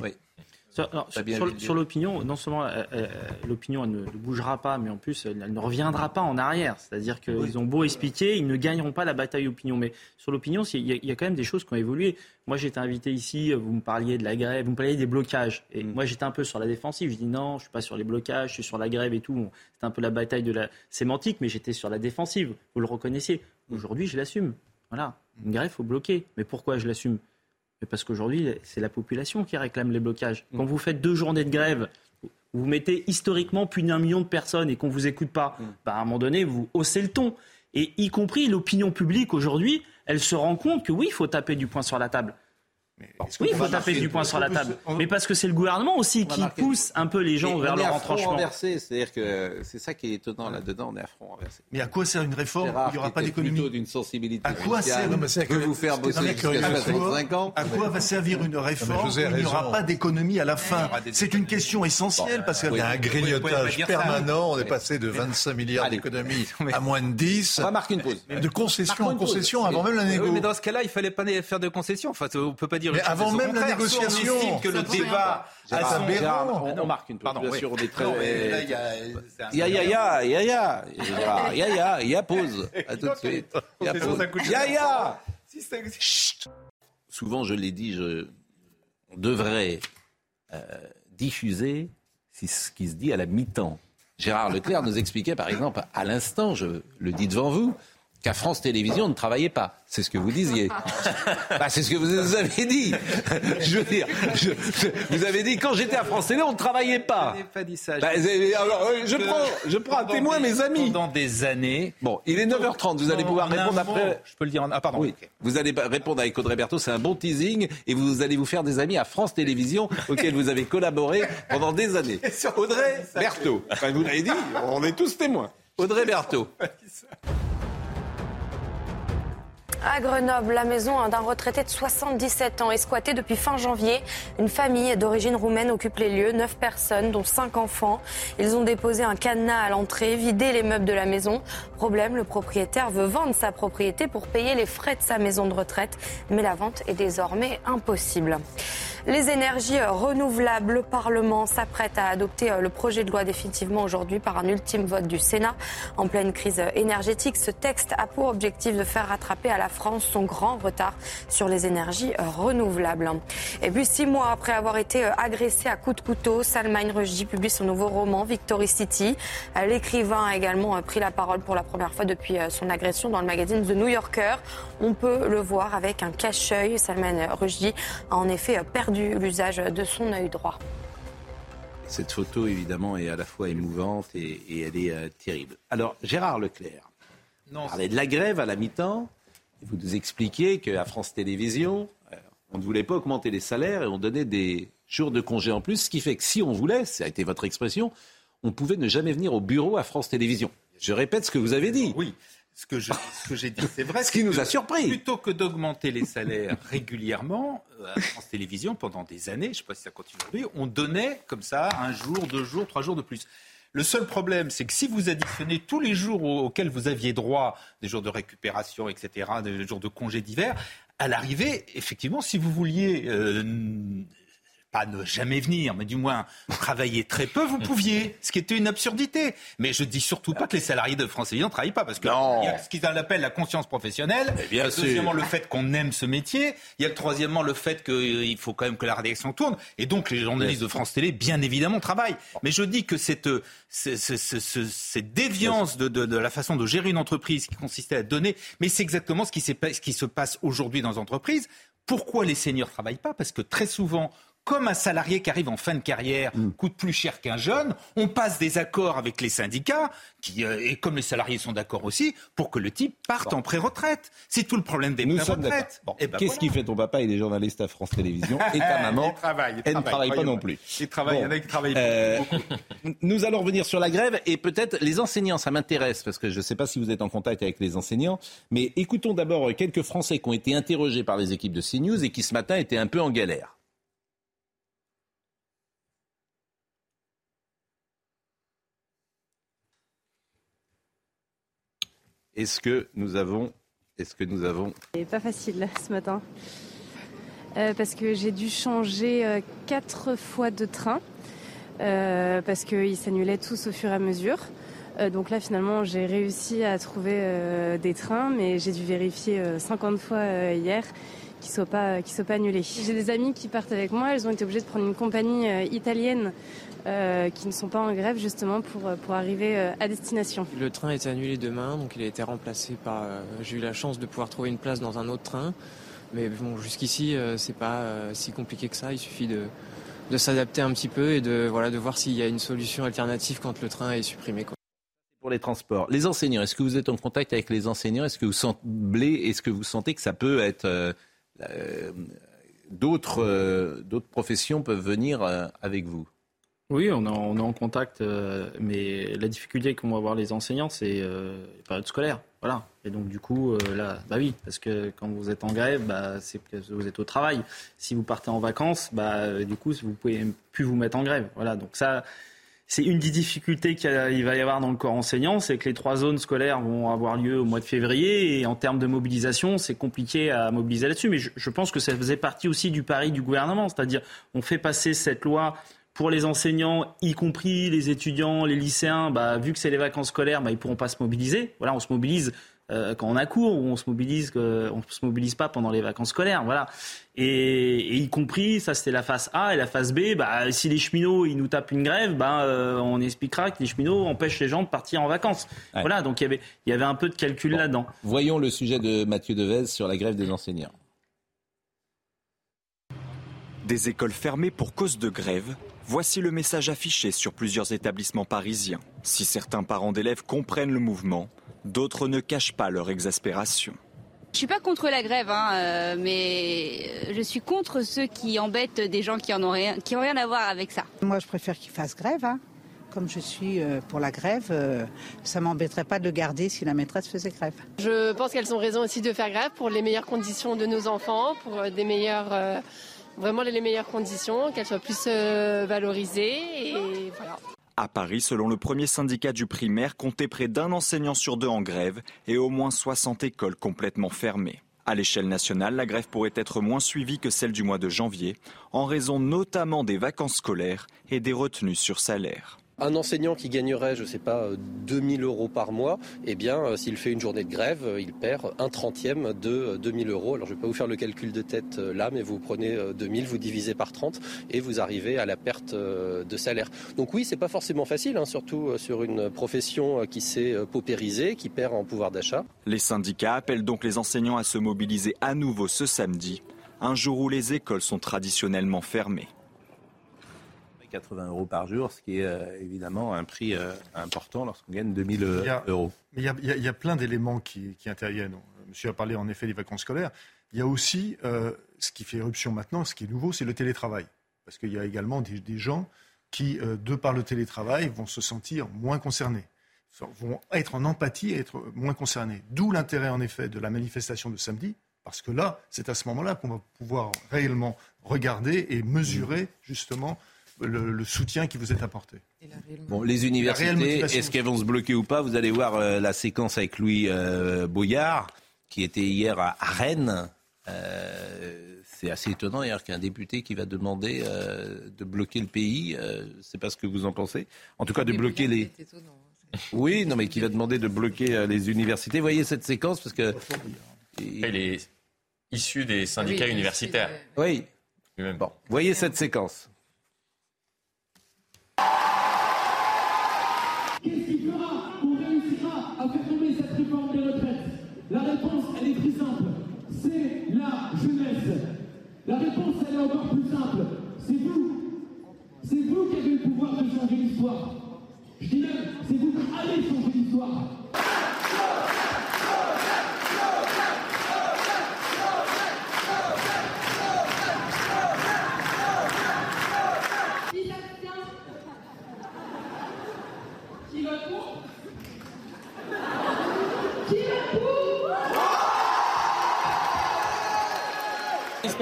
Speaker 4: Sur, l'opinion, non seulement euh, euh, l'opinion ne, bougera pas, mais en plus elle, ne reviendra pas en arrière. C'est-à-dire qu'ils ont beau expliquer, ils ne gagneront pas la bataille opinion. Mais sur l'opinion, il y, a quand même des choses qui ont évolué. Moi, j'étais invité ici, vous me parliez de la grève, vous me parliez des blocages. Et mm. moi, j'étais un peu sur la défensive. Je dis non, je suis pas sur les blocages, je suis sur la grève et tout. C'était un peu la bataille de la sémantique, mais j'étais sur la défensive. Vous le reconnaissiez. Aujourd'hui, je l'assume. Voilà, une grève, faut bloquer. Mais pourquoi je l'assume? Parce qu'aujourd'hui, c'est la population qui réclame les blocages. Quand vous faites deux journées de grève, vous mettez historiquement plus d'un million de personnes et qu'on ne vous écoute pas, mm. bah, à un moment donné, vous haussez le ton. Et y compris l'opinion publique aujourd'hui, elle se rend compte que oui, il faut taper du poing sur la table. Oui, il faut taper du poing sur la table. Mais parce que c'est le gouvernement aussi qui pousse un peu les gens vers leur retranchement.
Speaker 1: C'est-à-dire que c'est ça qui est étonnant là-dedans, on est à front renversé.
Speaker 5: Mais à quoi sert une réforme Il n'y aura pas d'économie.
Speaker 1: d'une sensibilité
Speaker 5: À quoi sert
Speaker 1: peut vous faire bosser jusqu'à 65 ans
Speaker 5: À quoi va servir une réforme Il n'y aura pas d'économie à la fin. C'est une question essentielle parce qu'il
Speaker 15: y a un grignotage permanent. On est passé de 25 milliards d'économies à moins de 10.
Speaker 1: On va marquer une pause.
Speaker 15: De concession en concession avant même la négociation.
Speaker 7: Mais dans ce cas-là, il fallait pas faire de concession. Enfin, on peut pas dire.
Speaker 15: Mais avant même la négociation,
Speaker 7: on que le débat
Speaker 1: on, marque une pause. Bien sûr, on est très. Ya ya ya ya ya ya ya ya pause. À tout de suite. Ya ya. Souvent, je l'ai dit, je on devrait diffuser ce qui se dit à la mi-temps. Gérard Leclerc nous expliquait, par exemple, à l'instant, je le dis devant vous, qu'à France Télévisions ne travaillait pas. C'est ce que vous disiez. bah, c'est ce que vous avez dit. je veux dire, vous avez dit quand j'étais à France Télé, on ne travaillait pas.
Speaker 7: Je n'ai pas dit ça.
Speaker 1: Bah, alors, je prends, je prends un témoin, mes amis.
Speaker 7: Pendant des années.
Speaker 1: Bon, il est 9h30. Vous allez pouvoir répondre après.
Speaker 7: Je peux le dire. En... Ah, pardon. Oui.
Speaker 1: Vous allez répondre avec Audrey Berthaud. C'est un bon teasing. Et vous allez vous faire des amis à France Télévisions, auxquels vous avez collaboré pendant des années. Audrey Berthaud. Enfin, vous l'avez dit. On est tous témoins. Audrey Berthaud.
Speaker 2: À Grenoble, la maison d'un retraité de 77 ans est squattée depuis fin janvier. Une famille d'origine roumaine occupe les lieux, neuf personnes, dont cinq enfants. Ils ont déposé un cadenas à l'entrée, vidé les meubles de la maison. Problème, le propriétaire veut vendre sa propriété pour payer les frais de sa maison de retraite, mais la vente est désormais impossible. Les énergies renouvelables, le Parlement s'apprête à adopter le projet de loi définitivement aujourd'hui par un ultime vote du Sénat. En pleine crise énergétique, ce texte a pour objectif de faire rattraper à la France son grand retard sur les énergies renouvelables. Et puis six mois après avoir été agressé à coups de couteau, Salman Rushdie publie son nouveau roman Victory City. L'écrivain a également pris la parole pour la première fois depuis son agression dans le magazine The New Yorker. On peut le voir avec un cache-œil. Salman Rushdie a en effet perdu l'usage de son œil droit.
Speaker 1: Cette photo, évidemment, est à la fois émouvante et, elle est euh, terrible. Alors, Gérard Leclerc, non, parlait de la grève à la mi-temps. Vous nous expliquiez qu'à France Télévisions, euh, on ne voulait pas augmenter les salaires et on donnait des jours de congé en plus, ce qui fait que si on voulait, ça a été votre expression, on pouvait ne jamais venir au bureau à France Télévisions. Je répète ce que vous avez dit.
Speaker 7: Oui, ce que, j'ai dit, c'est vrai.
Speaker 1: ce qui nous a surpris.
Speaker 7: Plutôt que d'augmenter les salaires régulièrement, euh, à France Télévisions, pendant des années, je ne sais pas si ça continue aujourd'hui, on donnait comme ça un jour, deux jours, trois jours de plus. Le seul problème, c'est que si vous additionnez tous les jours auxquels vous aviez droit, des jours de récupération, etc., des jours de congés d'hiver, à l'arrivée, effectivement, si vous vouliez euh, pas ne jamais venir, mais du moins travailler très peu, vous pouviez, ce qui était une absurdité. Mais je dis surtout pas que les salariés de France Télévisions ne travaillent pas, parce que il y a ce qu'ils appellent la conscience professionnelle.
Speaker 1: il y a
Speaker 7: deuxièmement le fait qu'on aime ce métier. Il y a troisièmement le fait qu'il faut quand même que la rédaction tourne. Et donc les journalistes de France Télé, bien évidemment, travaillent. Mais je dis que cette, cette, cette déviance de, de, de, la façon de gérer une entreprise qui consistait à donner, mais c'est exactement ce qui, ce qui se passe aujourd'hui dans les entreprises. Pourquoi les seniors ne travaillent pas? Parce que très souvent, comme un salarié qui arrive en fin de carrière mm. coûte plus cher qu'un jeune, on passe des accords avec les syndicats, qui, euh, et comme les salariés sont d'accord aussi, pour que le type parte en pré-retraite. C'est tout le problème des pré-retraites.
Speaker 1: Eh ben Qu'est-ce qui fait ton papa Il est journaliste à France Télévisions et ta maman elle ne travaille pas non plus.
Speaker 7: Il travaille avec, travaille
Speaker 1: euh, Nous allons revenir sur la grève et peut-être les enseignants, ça m'intéresse parce que je ne sais pas si vous êtes en contact avec les enseignants, mais écoutons d'abord quelques Français qui ont été interrogés par les équipes de CNews et qui ce matin étaient un peu en galère. Est-ce que nous avons. Est-ce que nous avons.
Speaker 16: C'est pas facile ce matin. Euh, parce que j'ai dû changer euh, quatre fois de train. Euh, parce qu'ils s'annulaient tous au fur et à mesure. donc là, finalement, j'ai réussi à trouver des trains, mais j'ai dû vérifier 50 fois hier qu'ils ne soient, pas, soient pas annulés. J'ai des amis qui partent avec moi. Elles ont été obligées de prendre une compagnie italienne euh, qui ne sont pas en grève justement pour, euh, pour arriver euh, à destination.
Speaker 17: Le train a été annulé demain, donc il a été remplacé par. J'ai eu la chance de pouvoir trouver une place dans un autre train, mais bon, jusqu'ici c'est pas si compliqué que ça. Il suffit de, de s'adapter un petit peu et de voilà de voir s'il y a une solution alternative quand le train est supprimé. Quoi.
Speaker 1: Pour les transports, les enseignants, est-ce que vous êtes en contact avec les enseignants? Est-ce que vous semblez, est-ce que vous sentez que ça peut être d'autres professions peuvent venir avec vous.
Speaker 4: Oui, on est, en, contact, euh, mais la difficulté qu'ont avoir les enseignants, c'est euh, les périodes scolaires. Voilà. Et donc, du coup, euh, là, bah oui, parce que quand vous êtes en grève, bah, c'est que vous êtes au travail. Si vous partez en vacances, bah, du coup, vous pouvez plus vous mettre en grève. Voilà. Donc, ça, c'est une des difficultés qu'il va y avoir dans le corps enseignant, c'est que les trois zones scolaires vont avoir lieu au mois de février et en termes de mobilisation, c'est compliqué à mobiliser là-dessus. Mais je, pense que ça faisait partie aussi du pari du gouvernement, c'est-à-dire on fait passer cette loi pour les enseignants, y compris les étudiants, les lycéens, bah, vu que c'est les vacances scolaires, bah, ils pourront pas se mobiliser. Voilà, on se mobilise euh, quand on a cours ou on se mobilise, euh, on se mobilise pas pendant les vacances scolaires. Voilà. Et, y compris, ça c'était la phase A et la phase B. Bah, si les cheminots ils nous tapent une grève, bah, euh, on expliquera que les cheminots empêchent les gens de partir en vacances. Voilà. Donc il y avait, il y avait un peu de calcul là-dedans.
Speaker 1: Voyons le sujet de Mathieu Devez sur la grève des enseignants.
Speaker 18: Des écoles fermées pour cause de grève, Voici le message affiché sur plusieurs établissements parisiens. Si certains parents d'élèves comprennent le mouvement, d'autres ne cachent pas leur exaspération.
Speaker 19: Je suis pas contre la grève, hein, euh, mais je suis contre ceux qui embêtent des gens qui en ont rien, qui ont rien à voir avec ça.
Speaker 20: Moi, je préfère qu'ils fassent grève. Hein. Comme je suis euh, pour la grève, euh, ça m'embêterait pas de le garder si la maîtresse faisait grève.
Speaker 21: Je pense qu'elles ont raison aussi de faire grève pour les meilleures conditions de nos enfants, pour des meilleurs vraiment les meilleures conditions, qu'elles soient plus euh, valorisées et voilà.
Speaker 18: À Paris, selon le premier syndicat du primaire, comptait près d'un enseignant sur deux en grève et au moins 60 écoles complètement fermées. À l'échelle nationale, la grève pourrait être moins suivie que celle du mois de janvier, en raison notamment des vacances scolaires et des retenues sur salaire.
Speaker 22: Un enseignant qui gagnerait, je ne sais pas, 2000 euros par mois, eh bien, euh, s'il fait une journée de grève, euh, il perd un trentième de 2000 euros. Alors, je ne vais pas vous faire le calcul de tête euh, là, mais vous prenez 2000, vous divisez par 30 et vous arrivez à la perte de salaire. Donc oui, c'est pas forcément facile, hein, surtout sur une profession qui s'est paupérisée, qui perd en pouvoir d'achat.
Speaker 18: Les syndicats appellent donc les enseignants à se mobiliser à nouveau ce samedi, un jour où les écoles sont traditionnellement fermées.
Speaker 1: 80 euros par jour, ce qui est euh, évidemment un prix euh, important lorsqu'on gagne 2000 euros.
Speaker 5: Mais il y, a, plein d'éléments qui, interviennent. Monsieur a parlé en effet des vacances scolaires. Il y a aussi euh, ce qui fait éruption maintenant, ce qui est nouveau, c'est le télétravail. Parce qu'il y a également des, gens qui, de par le télétravail, vont se sentir moins concernés, vont être en empathie et être moins concernés. D'où l'intérêt, en effet, de la manifestation de samedi, parce que là, c'est à ce moment-là qu'on va pouvoir réellement regarder et mesurer, justement, le, soutien qui vous est apporté.
Speaker 1: Bon, les universités, est-ce qu'elles vont se bloquer ou pas? Vous allez voir euh, la séquence avec Louis euh, Boyard, qui était hier à, Rennes. Euh, c'est assez étonnant d'ailleurs qu'un député qui va demander de bloquer le pays, c'est pas ce que vous en pensez? En tout cas, de bloquer les. Hein, oui, non, mais qui va demander de bloquer les universités. Voyez cette séquence parce que.
Speaker 3: Il est issu des syndicats universitaires.
Speaker 1: Oui. Bon, voyez cette séquence.
Speaker 23: Encore plus simple. C'est vous. C'est vous qui avez le pouvoir de changer l'histoire. Je dis même, c'est vous qui allez changer l'histoire.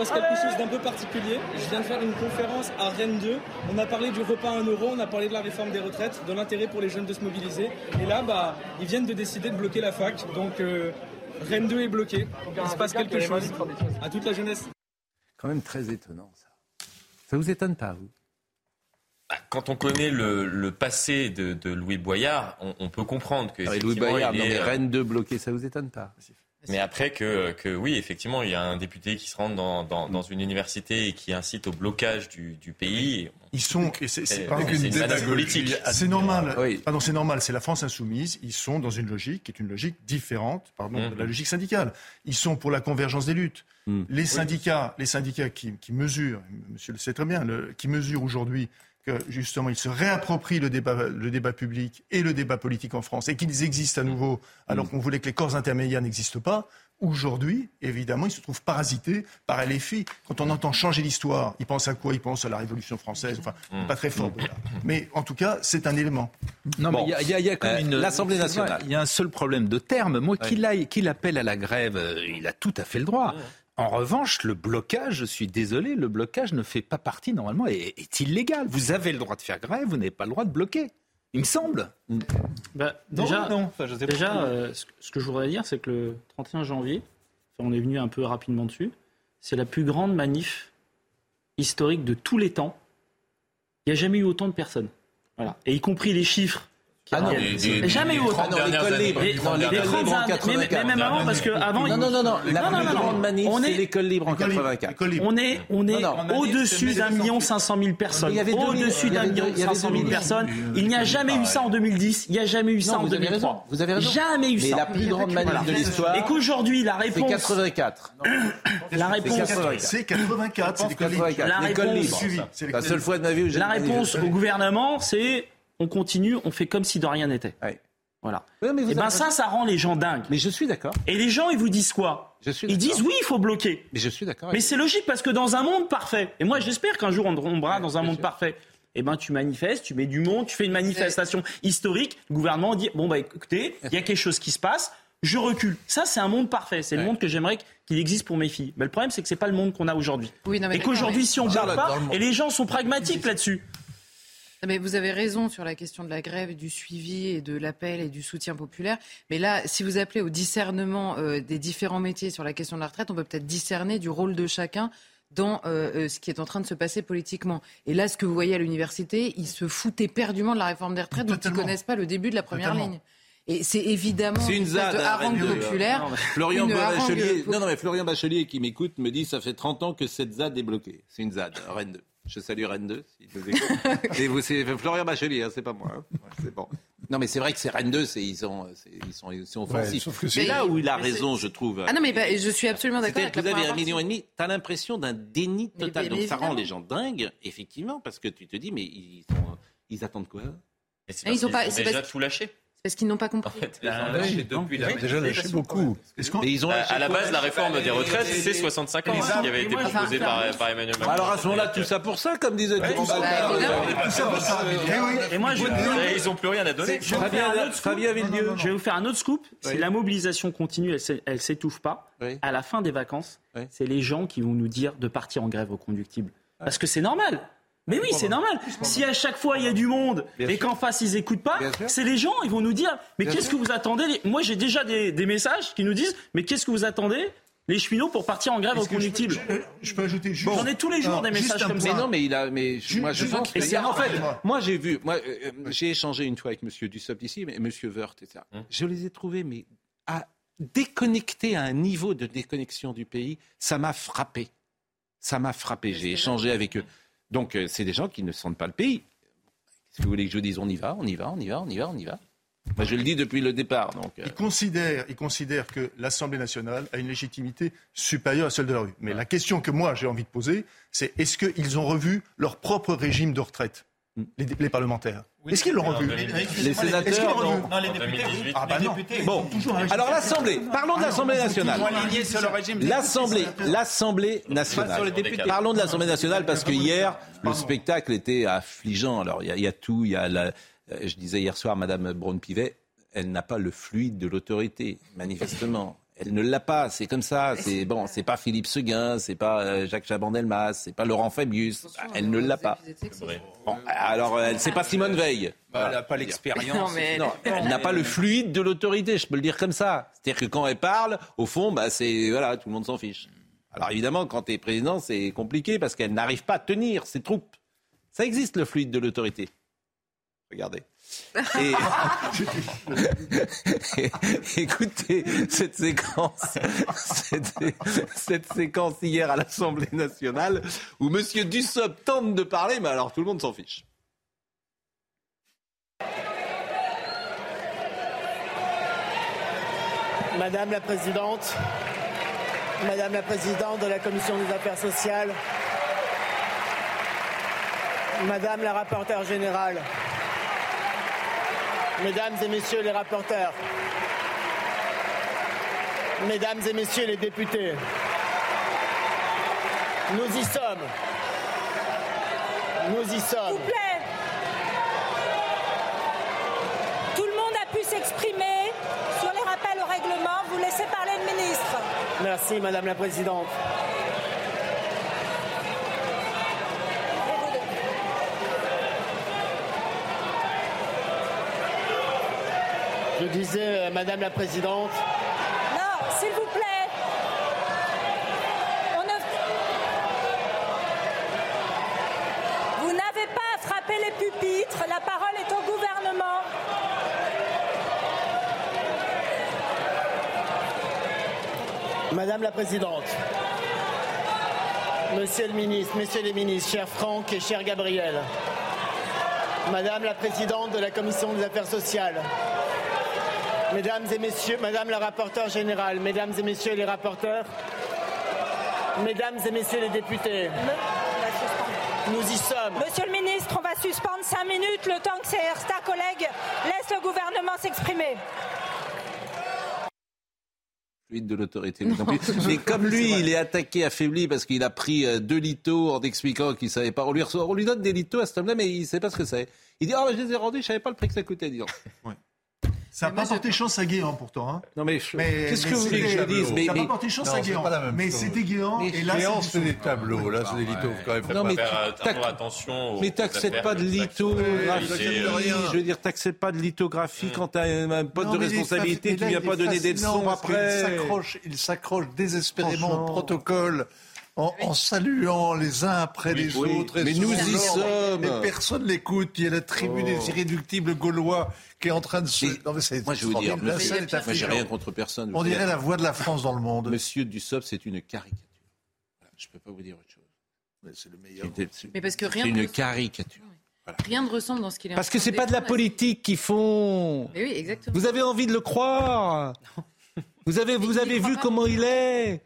Speaker 24: Passe quelque chose d'un peu particulier. Je viens de faire une conférence à Rennes 2. On a parlé du repas à 1 euro, on a parlé de la réforme des retraites, de l'intérêt pour les jeunes de se mobiliser. Et là, bah, ils viennent de décider de bloquer la fac. Donc euh, Rennes 2 est bloqué. il se passe quelque chose. À toute la jeunesse.
Speaker 1: Quand même très étonnant ça. Ça vous étonne pas, vous?
Speaker 3: Bah, quand on connaît le, passé de, Louis Boyard, on, peut comprendre que.
Speaker 1: Ah Louis Boyard, mais Rennes 2 bloqué, ça vous étonne pas?
Speaker 3: Mais après que, que, oui, effectivement, il y a un député qui se rend dans, dans, dans une université et qui incite au blocage du, du pays.
Speaker 5: Ils sont, c'est pas une politique. C'est normal. Pardon, c'est normal. C'est la France insoumise. Ils sont dans une logique qui est une logique différente, pardon, de la logique syndicale. Ils sont pour la convergence des luttes. Mmh. Les syndicats, les syndicats qui, qui, mesurent, Monsieur le sait très bien, le, qui mesurent aujourd'hui que justement ils se réapproprient le débat, le débat public et le débat politique en France et qu'ils existent à nouveau alors mm. qu'on voulait que les corps intermédiaires n'existent pas, Aujourd'hui, évidemment, il se trouve parasité par LFI. Quand on entend changer l'histoire, il pense à quoi? Il pense à la Révolution française. Enfin, mmh. pas très fort. Mais en tout cas, c'est un élément.
Speaker 7: Non, mais il y, a comme une.
Speaker 1: L'Assemblée nationale.
Speaker 7: Il y a un seul problème de terme. Moi, qu'il appelle à la grève, il a tout à fait le droit. En revanche, le blocage, je suis désolé, le blocage ne fait pas partie normalement, est, est illégal. Vous avez le droit de faire grève, vous n'avez pas le droit de bloquer. Il me semble.
Speaker 4: Bah, déjà, déjà euh, ce que je voudrais dire, c'est que le 31 janvier, on est venu un peu rapidement dessus, c'est la plus grande manif historique de tous les temps. Il n'y a jamais eu autant de personnes. Voilà. Et y compris les chiffres
Speaker 1: ah non,
Speaker 4: jamais eu autant.
Speaker 1: Dans l'école libre. Dans l'école libre en 84.
Speaker 4: Mais même avant, parce que avant.
Speaker 1: Non, non, non, non. La plus grande manif, c'est l'école libre en 84.
Speaker 4: On est, on est au-dessus d'un million cinq cent mille personnes. Au-dessus d'un million cinq cent mille personnes. Il n'y a jamais eu ça en 2010. Il n'y a jamais eu ça en 2003.
Speaker 1: Vous avez raison.
Speaker 4: Jamais eu ça.
Speaker 1: Mais la plus grande manif de l'histoire.
Speaker 4: Et qu'aujourd'hui, la réponse.
Speaker 1: C'est 84.
Speaker 4: La réponse.
Speaker 5: C'est 84. C'est
Speaker 1: l'école libre. La seule fois de ma vie où j'ai.
Speaker 4: La réponse au gouvernement, c'est on continue, on fait comme si de rien n'était. Voilà. et ben ça, ça rend les gens dingues.
Speaker 1: Mais je suis d'accord.
Speaker 4: Et les gens, ils vous disent quoi?
Speaker 1: Je suis
Speaker 4: Ils disent oui, il faut bloquer.
Speaker 1: Mais je suis d'accord.
Speaker 4: Mais c'est logique parce que dans un monde parfait, et moi j'espère qu'un jour on tombera dans un monde parfait. Eh ben, tu manifestes, tu mets du monde, tu fais une manifestation historique. Le gouvernement dit bon bah écoutez, il y a quelque chose qui se passe. Je recule. Ça, c'est un monde parfait. C'est le monde que j'aimerais qu'il existe pour mes filles. Mais le problème, c'est que c'est pas le monde qu'on a aujourd'hui. et qu'aujourd'hui, si on ne bloque pas, et les gens sont pragmatiques là-dessus.
Speaker 14: Mais vous avez raison sur la question de la grève, du suivi et de l'appel et du soutien populaire. Mais là, si vous appelez au discernement euh, des différents métiers sur la question de la retraite, on peut peut-être discerner du rôle de chacun dans euh, euh, ce qui est en train de se passer politiquement. Et là, ce que vous voyez à l'université, ils se foutent éperdument de la réforme des retraites, dont ils ne connaissent pas le début de la première ligne. Et c'est évidemment
Speaker 1: une ZAD,
Speaker 14: populaire.
Speaker 1: Florian Bachelier, non, non, mais Florian Bachelier qui m'écoute me dit ça fait 30 ans que cette ZAD est bloquée. C'est une ZAD, Rennes 2. Je salue Rennes 2, s'il nous écoute. c'est Florian Bachelier, hein, c'est pas moi. Hein. C'est bon. Non, mais c'est vrai que c'est Rennes 2, ils, sont, ils, sont, ils sont offensifs. c'est là où il a raison, je trouve.
Speaker 14: Ah non, mais bah, je suis absolument d'accord avec
Speaker 1: Vous avez un million et demi, tu as l'impression d'un déni total. Donc ça rend les gens dingues, effectivement, parce que tu te dis, mais ils, sont, ils attendent quoi
Speaker 3: Ils ont, pas, déjà tout lâché.
Speaker 14: Parce qu'ils n'ont pas compris. En fait,
Speaker 15: depuis la... déjà lâché beaucoup.
Speaker 3: ils ont à, la base, la réforme des retraites, c'est 65 ans qui avait été proposé par, Emmanuel Macron.
Speaker 1: Alors à ce moment-là, tout ça pour ça, comme disait tout ça.
Speaker 4: Et moi, je
Speaker 3: ils n'ont plus rien à donner.
Speaker 1: Fabien Villedieu.
Speaker 4: Je vais vous faire un autre scoop. Si la mobilisation continue, elle ne s'étouffe pas, à la fin des vacances, c'est les gens qui vont nous dire de partir en grève reconductible. Parce que c'est normal. Mais oui, c'est normal. Si à chaque fois il y a du monde et qu'en face ils écoutent pas, c'est les gens, ils vont nous dire Mais qu'est-ce que vous attendez Moi j'ai déjà des, messages qui nous disent Mais qu'est-ce que vous attendez les cheminots pour partir en grève reconductible.
Speaker 5: Je, peux ajouter
Speaker 4: juste. J'en ai tous les jours des messages comme ça.
Speaker 1: Mais non, mais il a. Mais moi, je pense. Et en fait, moi, j'ai vu. Moi, euh, euh, j'ai échangé une fois avec Monsieur Dussopt ici, mais Monsieur Wörth, etc. Hum. Je les ai trouvés, mais à déconnecter à un niveau de déconnexion du pays, ça m'a frappé. Ça m'a frappé. J'ai échangé avec eux. Donc, euh, c'est des gens qui ne sentent pas le pays. Si vous voulez que je vous dise, on y va, on y va, on y va, on y va, on y va. Moi, je le dis depuis le départ. Donc,
Speaker 5: euh. ils, considèrent, ils considèrent que l'Assemblée nationale a une légitimité supérieure à celle de la rue. Mais la question que moi, j'ai envie de poser, c'est est-ce qu'ils ont revu leur propre régime de retraite les, parlementaires? Est-ce qu'ils l'ont revu
Speaker 1: Les sénateurs non. non. les députés, Ah bah non. Bon, alors l'Assemblée. Parlons de l'Assemblée nationale. L'Assemblée, l'Assemblée nationale. Parlons de l'Assemblée nationale parce que hier, le spectacle était affligeant. Alors il y, a tout. Il y a la, je disais hier soir, Madame Braun-Pivet, elle n'a pas le fluide de l'autorité, manifestement. Elle ne l'a pas, c'est comme ça. C'est bon, c'est pas Philippe Seguin, c'est pas euh, Jacques Chaban-Delmas, c'est pas Laurent Fabius. Elle ne l'a pas. Bon, alors, elle c'est pas Simone Veil.
Speaker 7: Bah, elle n'a pas l'expérience.
Speaker 1: elle n'a pas le fluide de l'autorité, je peux le dire comme ça. C'est-à-dire que quand elle parle, au fond, bah, c'est voilà, tout le monde s'en fiche. Alors évidemment, quand tu es président, c'est compliqué parce qu'elle n'arrive pas à tenir ses troupes. Ça existe le fluide de l'autorité. Regardez. écoutez cette séquence, cette, séquence hier à l'Assemblée nationale où M. Dussopt tente de parler, mais alors tout le monde s'en fiche.
Speaker 25: Madame la Présidente, Madame la Présidente de la Commission des Affaires sociales, Madame la rapporteure générale, Mesdames et Messieurs les rapporteurs, Mesdames et messieurs les députés, nous y sommes. Nous y sommes.
Speaker 16: S'il vous plaît. Tout le monde a pu s'exprimer sur les rappels au règlement. Vous laissez parler le ministre.
Speaker 25: Merci, Madame la Présidente. Je disais, euh, Madame la Présidente.
Speaker 16: Non, s'il vous plaît. On. Vous n'avez pas à frapper les pupitres. La parole est au gouvernement.
Speaker 25: Madame la Présidente, Monsieur le ministre, Messieurs les ministres, cher Franck et cher Gabriel, Madame la Présidente de la Commission des Affaires sociales, Mesdames et Messieurs, Madame la rapporteure générale, Mesdames et Messieurs les rapporteurs, Mesdames et Messieurs les députés, nous y sommes.
Speaker 16: Monsieur le ministre, on va suspendre cinq minutes le temps que certains collègues laissent le gouvernement s'exprimer.
Speaker 1: de l'autorité. Mais comme lui, il est attaqué, affaibli parce qu'il a pris euh, deux litos en expliquant qu'il savait pas. On lui, reçoit- on lui donne des litos à cet homme-là, mais il sait pas ce que c'est. Il dit, oh, mais je les ai rendus, je savais pas le prix que ça coûtait, disons.
Speaker 5: Ça n'a pas porté chance à Guéant pourtant. Hein.
Speaker 1: Non mais, qu'est-ce que vous voulez que je dise Mais-
Speaker 5: Ça n'a
Speaker 1: mais-
Speaker 5: pas porté chance
Speaker 15: Non,
Speaker 5: à
Speaker 15: c'est
Speaker 5: Guéant. Mais c'était Guéant.
Speaker 1: Mais
Speaker 5: Et là,
Speaker 15: Guéant,
Speaker 5: c'est
Speaker 15: des tableaux. Là, c'est des litos quand même.
Speaker 1: Non, mais
Speaker 3: euh, attention.
Speaker 1: Mais t'acceptes pas de
Speaker 3: qui
Speaker 1: lithographie.
Speaker 3: euh,
Speaker 1: Je veux dire, t'acceptes pas de lithographie quand t'as un un poste de
Speaker 15: mais
Speaker 1: responsabilité,
Speaker 15: mais
Speaker 1: viens
Speaker 15: là,
Speaker 1: pas donner des leçons après.
Speaker 15: s'accroche- Il s'accroche désespérément au protocole. En, en saluant les uns après les
Speaker 1: oui,
Speaker 15: autres. et
Speaker 1: mais nous y sommes.
Speaker 15: Et personne l'écoute. Il y a la tribu
Speaker 1: Oh.
Speaker 15: des irréductibles gaulois qui est en train de se.
Speaker 1: Mais
Speaker 15: Non, mais c'est
Speaker 1: Moi, je veux dire.
Speaker 15: La scène est
Speaker 1: moi, j'ai rien contre personne.
Speaker 15: On dirait la voix de la France dans le monde.
Speaker 1: Monsieur Dussopt, c'est une caricature. Voilà, je peux pas vous dire autre chose.
Speaker 15: Mais c'est le meilleur.
Speaker 1: C'est
Speaker 14: Mais parce que rien
Speaker 1: c'est
Speaker 14: ne
Speaker 1: une
Speaker 14: ressemble-
Speaker 1: caricature.
Speaker 14: Rien ne ressemble dans ce qu'il est en
Speaker 1: Parce que
Speaker 14: train
Speaker 1: c'est pas de la politique qu'ils font.
Speaker 14: Mais oui, exactement.
Speaker 1: Vous avez envie de le croire. Vous avez, vous avez vu comment il est.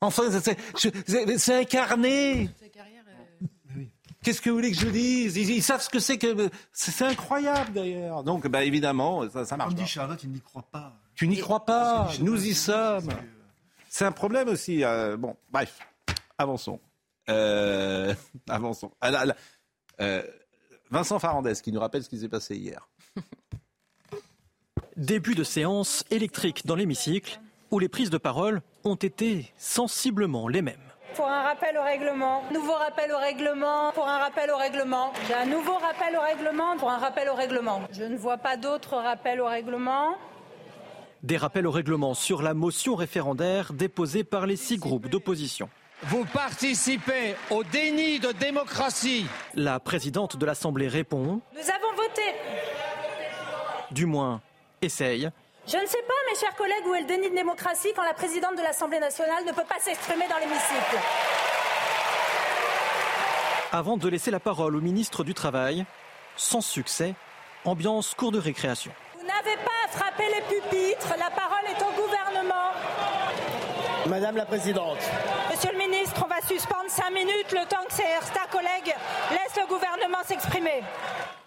Speaker 1: Enfin, c'est- incarné. Qu'est-ce que vous voulez que je dise? Ils, ils savent ce que c'est que. C'est incroyable d'ailleurs. Donc, bah, évidemment, ça, ça marche.
Speaker 5: Comme
Speaker 1: pas.
Speaker 5: dit Charlotte, il n'y croit pas.
Speaker 1: Tu n'y crois pas. Nous y sommes. C'est un problème aussi. euh, bon, bref, avançons. Euh, avançons. Ah, là, là, euh, Vincent Farandès qui nous rappelle ce qui s'est passé hier.
Speaker 26: Début de séance électrique dans l'hémicycle où les prises de parole ont été sensiblement les mêmes.
Speaker 16: Pour un rappel au règlement. Nouveau rappel au règlement. Pour un rappel au règlement. J'ai un nouveau rappel au règlement. Pour un rappel au règlement. Je ne vois pas d'autres rappels au règlement.
Speaker 26: Des rappels au règlement sur la motion référendaire déposée par les six groupes d'opposition.
Speaker 27: Vous participez au déni de démocratie.
Speaker 26: La présidente de l'Assemblée répond,
Speaker 16: Nous avons voté.
Speaker 26: du moins essaye,
Speaker 16: Je ne sais pas, mes chers collègues, où est le déni de démocratie quand la présidente de l'Assemblée nationale ne peut pas s'exprimer dans l'hémicycle.
Speaker 26: avant de laisser la parole au ministre du Travail. Sans succès, ambiance cours de récréation.
Speaker 16: Vous n'avez pas à frapper les pupitres. La parole est au gouvernement.
Speaker 25: Madame la Présidente,
Speaker 16: Monsieur le ministre, on va suspendre cinq minutes le temps que certains collègues laissent le gouvernement s'exprimer.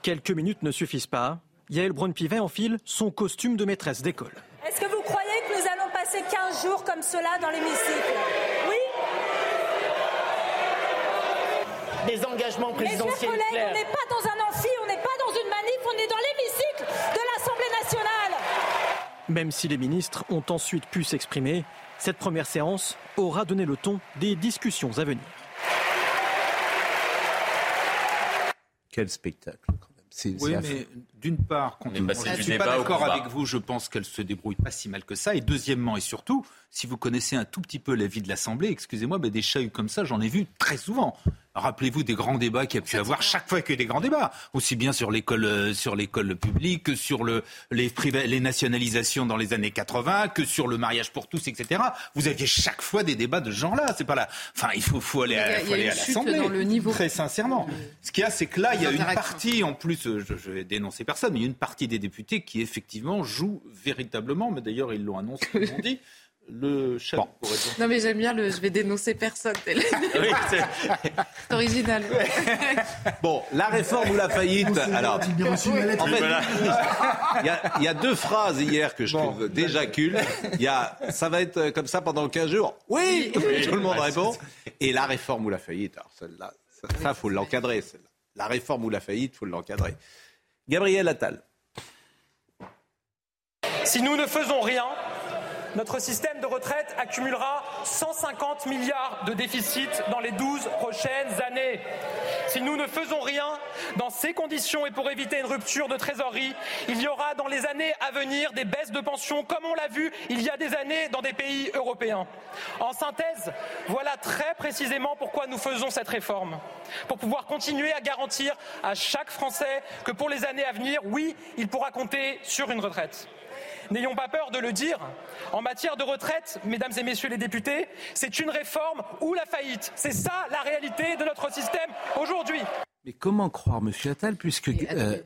Speaker 26: Quelques minutes ne suffisent pas. Yael Braun-Pivet enfile son costume de maîtresse d'école.
Speaker 16: Est-ce que vous croyez que nous allons passer 15 jours comme cela dans l'hémicycle? Oui
Speaker 25: des engagements
Speaker 16: Mes chers
Speaker 25: présidentiels
Speaker 16: collègues, on n'est pas dans un amphi, on n'est pas dans une manif, on est dans l'hémicycle de l'Assemblée nationale.
Speaker 26: Même si les ministres ont ensuite pu s'exprimer, cette première séance aura donné le ton des discussions à venir.
Speaker 1: Quel spectacle, quand même. C'est-
Speaker 7: Oui,
Speaker 1: c'est
Speaker 7: mais
Speaker 1: affreux.
Speaker 7: D'une part, quand
Speaker 3: On est
Speaker 7: on,
Speaker 3: passé
Speaker 7: je
Speaker 3: du
Speaker 7: suis pas d'accord avec vous, je pense qu'elle se débrouille pas si mal que ça. Et deuxièmement, et surtout, si vous connaissez un tout petit peu la vie de l'Assemblée, excusez-moi, mais des chahuts comme ça, j'en ai vu très souvent. Rappelez-vous des grands débats qu'il y a pu avoir chaque fois qu'il y a eu des grands débats, aussi bien sur l'école, euh, sur l'école publique que sur le, les, les nationalisations dans les années 80, que sur le mariage pour tous, etc. Vous aviez chaque fois des débats de ce genre-là. C'est pas là. Enfin, il faut, faut aller
Speaker 14: Il a-
Speaker 7: à,
Speaker 14: il y
Speaker 7: faut
Speaker 14: a
Speaker 7: aller
Speaker 14: une
Speaker 7: à
Speaker 14: chute
Speaker 7: l'Assemblée.
Speaker 14: dans le niveau.
Speaker 7: Très sincèrement. Ce qu'il y a, c'est que là, il y a une partie, en plus, euh, je, je vais dénoncer personne, mais il y a une partie des députés qui effectivement jouent véritablement, mais d'ailleurs ils l'ont annoncé, ils l'ont dit,
Speaker 1: le chef.
Speaker 14: Non mais j'aime bien le je vais dénoncer personne. c'est original.
Speaker 1: bon, la réforme ou la faillite Alors, en fait, il y, a deux phrases hier que je trouve d'éjacule. Il y a ça va être comme ça pendant 15 jours. Oui, tout le monde répond. Et la réforme ou la faillite Alors celle-là, ça faut l'encadrer. La réforme ou la faillite, faut l'encadrer. Gabriel Attal.
Speaker 28: Si nous ne faisons rien, notre système de retraite accumulera 150 milliards de déficit dans les 12 prochaines années. Si nous ne faisons rien dans ces conditions et pour éviter une rupture de trésorerie, il y aura dans les années à venir des baisses de pensions comme on l'a vu il y a des années dans des pays européens. En synthèse, voilà très précisément pourquoi nous faisons cette réforme. Pour pouvoir continuer à garantir à chaque Français que pour les années à venir, oui, il pourra compter sur une retraite. N'ayons pas peur de le dire. En matière de retraite, mesdames et messieurs les députés, c'est une réforme ou la faillite. C'est ça la réalité de notre système aujourd'hui.
Speaker 1: Mais comment croire, Monsieur Attal, puisque euh,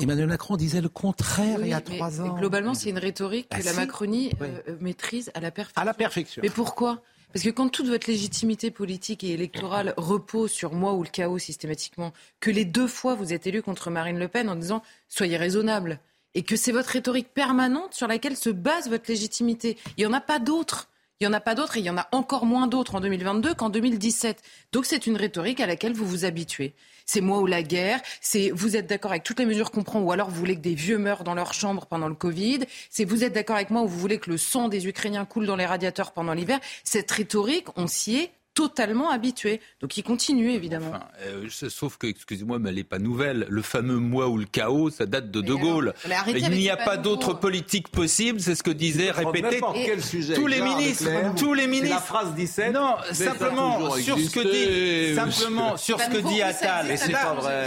Speaker 1: Emmanuel Macron disait le contraire il y a trois ans
Speaker 14: Globalement, c'est une rhétorique que ah, la Macronie euh, euh, maîtrise à la perfection.
Speaker 1: À la perfection.
Speaker 14: Mais pourquoi? Parce que quand toute votre légitimité politique et électorale repose sur moi ou le chaos systématiquement, que les deux fois vous êtes élu contre Marine Le Pen en disant soyez raisonnable, et que c'est votre rhétorique permanente sur laquelle se base votre légitimité. Il n'y en a pas d'autres. Il n'y en a pas d'autres et il y en a encore moins d'autres en 2022 qu'en 2017. Donc c'est une rhétorique à laquelle vous vous habituez. C'est moi ou la guerre, c'est vous êtes d'accord avec toutes les mesures qu'on prend ou alors vous voulez que des vieux meurent dans leur chambre pendant le Covid, c'est vous êtes d'accord avec moi ou vous voulez que le sang des Ukrainiens coule dans les radiateurs pendant l'hiver. Cette rhétorique, on s'y est totalement habitué. Donc il continue évidemment.
Speaker 7: Euh, sauf que, excusez-moi, mais elle n'est pas nouvelle. Le fameux moi ou le chaos, ça date de De Gaulle. il n'y a pas d'autre politique possible, c'est ce que disait, répété tous les ministres. Tous les ministres. La
Speaker 1: phrase 17.
Speaker 7: Non, simplement sur ce que dit, simplement sur ce que dit Attal.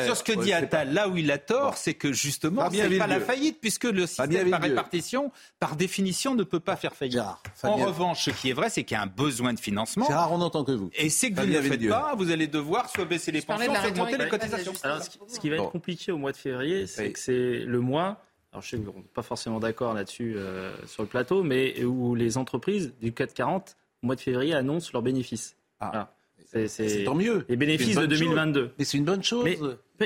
Speaker 7: Sur ce que dit Attal, là où il a tort, c'est que justement, c'est pas la faillite, puisque le système par répartition, par définition, ne peut pas faire faillite. En revanche, ce qui est vrai, c'est qu'il y a un besoin de financement.
Speaker 1: Gérard, on entend que
Speaker 7: et c'est que vous ne le faites pas, vous allez devoir soit baisser les pensions, soit augmenter les cotisations.
Speaker 4: Alors, ce qui va être compliqué au mois de février, c'est que c'est le mois alors je sais que vous pas forcément d'accord là-dessus euh, sur le plateau, mais où les entreprises du 440, au mois de février, annoncent leurs bénéfices.
Speaker 1: Ah. C'est tant mieux.
Speaker 4: Les bénéfices de 2022.
Speaker 1: Mais c'est une bonne chose.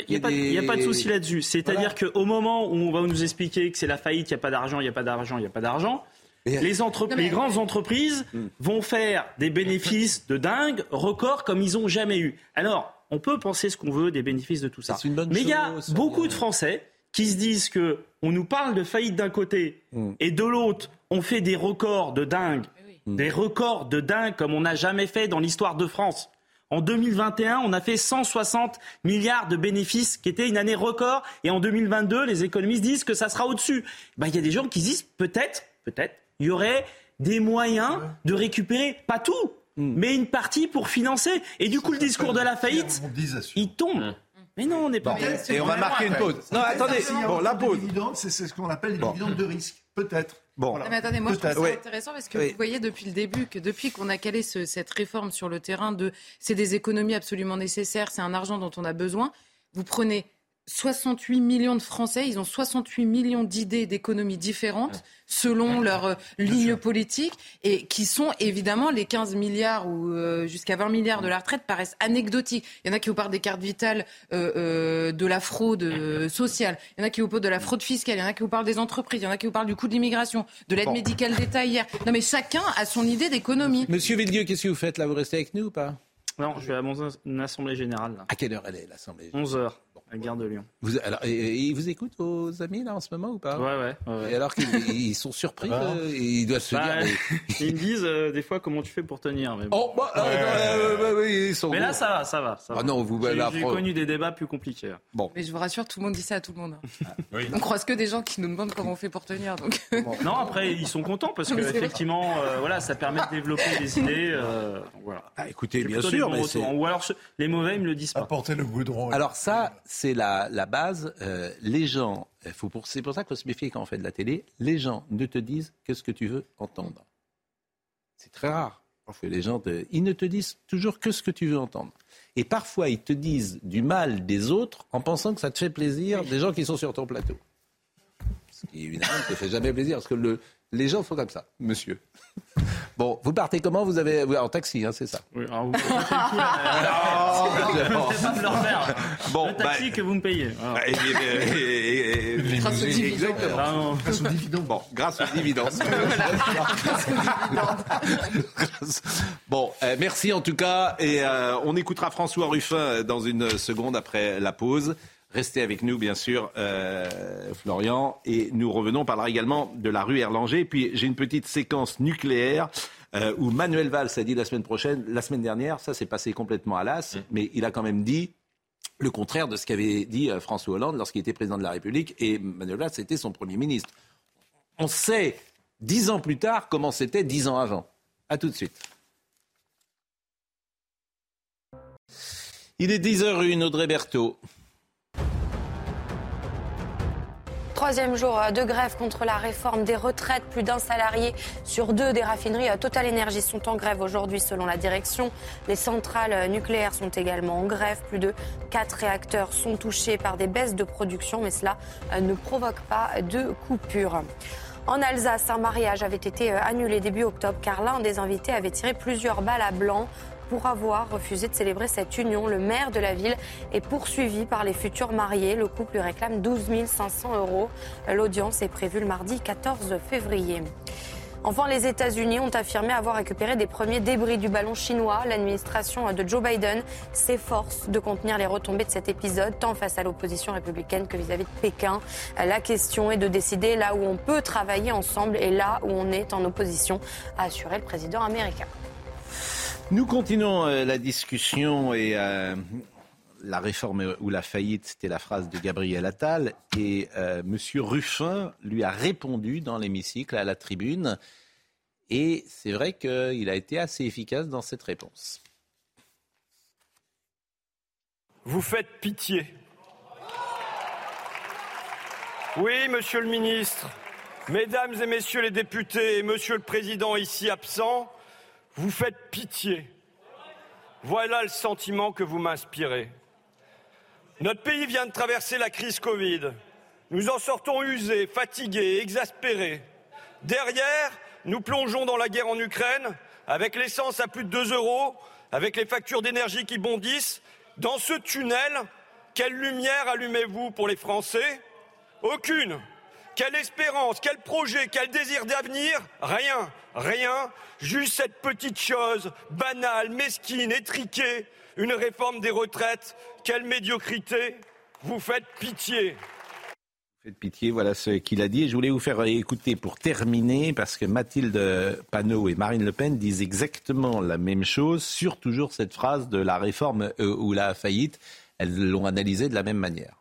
Speaker 4: Il n'y a, pas de souci là-dessus. C'est-à-dire qu'au moment où on va nous expliquer que c'est la faillite, il n'y a pas d'argent, il n'y a pas d'argent, il n'y a pas d'argent, les, entreprises, les grandes entreprises hmm. vont faire des bénéfices de dingue, records comme ils n'ont jamais eu. Alors, on peut penser ce qu'on veut des bénéfices de tout ça. Mais il y a beaucoup de Français qui se disent que on nous parle de faillite d'un côté hmm. et de l'autre, on fait des records de dingue, hmm. des records de dingue comme on n'a jamais fait dans l'histoire de France. En 2021, on a fait 160 milliards de bénéfices, qui était une année record. Et en 2022, les économistes disent que ça sera au-dessus. Ben, il y a des gens qui disent peut-être, peut-être, il y aurait des moyens de récupérer, pas tout, hmm. mais une partie pour financer. Et du coup, le discours de la faillite, il tombe. Mais non, on n'est pas.
Speaker 1: et on va marquer une pause. Non, attendez. Bon, la pause.
Speaker 5: C'est ce qu'on appelle les dividendes de risque. Peut-être.
Speaker 14: Bon. mais attendez, moi je trouve ça intéressant parce que vous voyez depuis le début que depuis qu'on a calé cette réforme sur le terrain de c'est des économies absolument nécessaires, c'est un argent dont on a besoin, vous prenez 68 millions de Français, ils ont 68 millions d'idées d'économies différentes selon leur euh, ligne politique et qui sont évidemment les 15 milliards ou euh, jusqu'à 20 milliards de la retraite paraissent anecdotiques. Il y en a qui vous parlent des cartes vitales, euh, de la fraude sociale, il y en a qui vous parlent de la fraude fiscale, il y en a qui vous parlent des entreprises, il y en a qui vous parlent du coût de l'immigration, de l'aide médicale d'État hier. Non mais chacun a son idée d'économie.
Speaker 1: Monsieur Villedieu, qu'est-ce que vous faites là? Vous restez avec nous ou pas?
Speaker 4: Non, je vais à mon assemblée générale.
Speaker 1: À quelle heure elle est l'assemblée?
Speaker 4: 11 heures. La gare de Lyon.
Speaker 1: Vous, alors, ils vous écoutent, vos amis, là, en ce moment, ou pas
Speaker 4: Ouais, ouais.
Speaker 1: Et alors qu'ils sont surpris, euh, ils doivent se
Speaker 4: bah,
Speaker 1: dire...
Speaker 4: Ils me disent, euh, des fois, comment tu fais pour tenir. Mais
Speaker 1: bon. Oh, bah, euh, ils sont
Speaker 4: mais là, ça va, ça va. Ça
Speaker 1: ah non, vous...
Speaker 4: J'ai connu des débats plus compliqués.
Speaker 14: Bon. Mais je vous rassure, tout le monde dit ça à tout le monde. Hein. Ah, on croise que des gens qui nous demandent comment on fait pour tenir. Donc...
Speaker 4: Non, après, ils sont contents, parce que, effectivement, voilà, ça permet de développer des idées. voilà.
Speaker 1: Ah, écoutez, bien sûr. Mais
Speaker 4: Ou alors, les mauvais, ils me le disent pas.
Speaker 5: Apporter le goudron.
Speaker 1: Alors ça, c'est la, la base euh, les gens, c'est pour ça qu'il faut se méfier quand on fait de la télé, les gens ne te disent que ce que tu veux entendre. C'est très rare. Que les gens, ils ne te disent toujours que ce que tu veux entendre. Et parfois, ils te disent du mal des autres en pensant que ça te fait plaisir des gens qui sont sur ton plateau. Ce qui, évidemment, ne te fait jamais plaisir. Parce que le, Les gens sont comme ça, monsieur. Bon, vous partez comment Vous avez en taxi, hein, c'est ça
Speaker 4: Oui, alors vous le leur Bon, le taxi bah, que vous me payez. Bah,
Speaker 1: grâce au dividende. Grâce au dividende. Bon, grâce au dividende. bon, euh, merci en tout cas, et euh, on écoutera François Ruffin dans une seconde après la pause. Restez avec nous, bien sûr, euh, Florian. Et nous revenons, on parlera également de la rue Erlanger. Puis j'ai une petite séquence nucléaire euh, où Manuel Valls a dit la semaine prochaine, la semaine dernière, ça s'est passé complètement à l'as, mm. mais il a quand même dit le contraire de ce qu'avait dit euh, François Hollande lorsqu'il était président de la République. Et Manuel Valls était son Premier ministre. On sait, dix ans plus tard, comment c'était dix ans avant. A tout de suite. Il est 10h01, Audrey Berthaud.
Speaker 2: Troisième jour euh, de grève contre la réforme des retraites. Plus d'un salarié sur deux des raffineries euh, Total Energy sont en grève aujourd'hui selon la direction. Les centrales euh, nucléaires sont également en grève. Plus de quatre réacteurs sont touchés par des baisses de production, mais cela ne provoque pas de coupure. En Alsace, un mariage avait été annulé début octobre car l'un des invités avait tiré plusieurs balles à blanc pour avoir refusé de célébrer cette union. Le maire de la ville est poursuivi par les futurs mariés. Le couple lui réclame 12 500 euros. L'audience est prévue le mardi 14 février. Enfin, les États-Unis ont affirmé avoir récupéré des premiers débris du ballon chinois. L'administration de Joe Biden s'efforce de contenir les retombées de cet épisode, tant face à l'opposition républicaine que vis-à-vis de Pékin. La question est de décider là où on peut travailler ensemble et là où on est en opposition, a assuré le président américain.
Speaker 1: Nous continuons euh, la discussion et euh, la réforme ou la faillite, c'était la phrase de Gabriel Attal. Et euh, M. Ruffin lui a répondu dans l'hémicycle, à la tribune. Et c'est vrai qu'il a été assez efficace dans cette réponse.
Speaker 29: Vous faites pitié. Oui, monsieur le ministre, mesdames et messieurs les députés et monsieur le président ici absent, vous faites pitié. Voilà le sentiment que vous m'inspirez. Notre pays vient de traverser la crise Covid. Nous en sortons usés, fatigués, exaspérés. Derrière, nous plongeons dans la guerre en Ukraine, avec l'essence à plus de 2 euros, avec les factures d'énergie qui bondissent. Dans ce tunnel, quelle lumière allumez-vous pour les Français? Aucune. Quelle espérance, quel projet, quel désir d'avenir Rien, rien, juste cette petite chose, banale, mesquine, étriquée, une réforme des retraites. Quelle médiocrité Vous faites pitié.
Speaker 1: Vous faites pitié, voilà ce qu'il a dit. je voulais vous faire écouter pour terminer, parce que Mathilde Panot et Marine Le Pen disent exactement la même chose sur toujours cette phrase de la réforme euh, ou la faillite. Elles l'ont analysée de la même manière.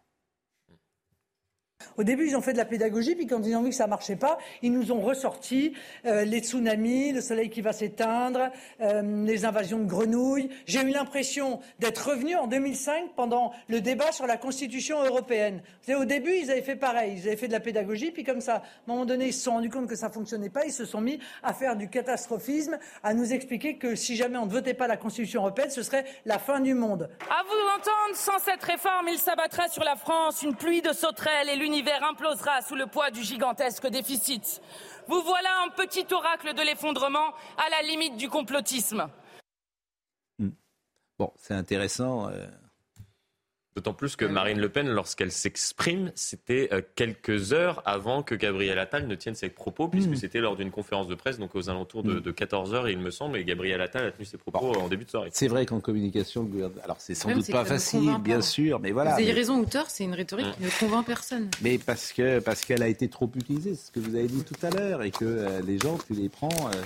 Speaker 30: Au début, ils ont fait de la pédagogie, puis quand ils ont vu que ça marchait pas, ils nous ont ressorti euh, les tsunamis, le soleil qui va s'éteindre, euh, les invasions de grenouilles. J'ai eu l'impression d'être revenu en 2005 pendant le débat sur la Constitution européenne. au début, ils avaient fait pareil, ils avaient fait de la pédagogie, puis comme ça, à un moment donné, ils se sont rendus compte que ça fonctionnait pas, ils se sont mis à faire du catastrophisme, à nous expliquer que si jamais on ne votait pas la Constitution européenne, ce serait la fin du monde.
Speaker 31: À vous entendre, sans cette réforme, il s'abattrait sur la France une pluie de sauterelles et l'univers l'univers implosera sous le poids du gigantesque déficit. Vous voilà un petit oracle de l'effondrement à la limite du complotisme.
Speaker 1: Hmm. Bon, c'est intéressant. Euh,
Speaker 3: D'autant plus que Marine Le Pen, lorsqu'elle s'exprime, c'était euh, quelques heures avant que Gabriel Attal ne tienne ses propos, puisque hmm. c'était lors d'une conférence de presse, donc aux alentours de, 14 hmm. heures, il me semble, et Gabriel Attal a tenu ses propos en début de soirée.
Speaker 1: C'est vrai qu'en communication, alors c'est sans doute pas facile, bien sûr, mais voilà.
Speaker 14: Vous avez raison ou tort, c'est une rhétorique qui ne convainc personne.
Speaker 1: Mais parce que parce qu'elle a été trop utilisée, c'est ce que vous avez dit tout à l'heure, et que euh, les gens, tu les prends. Euh,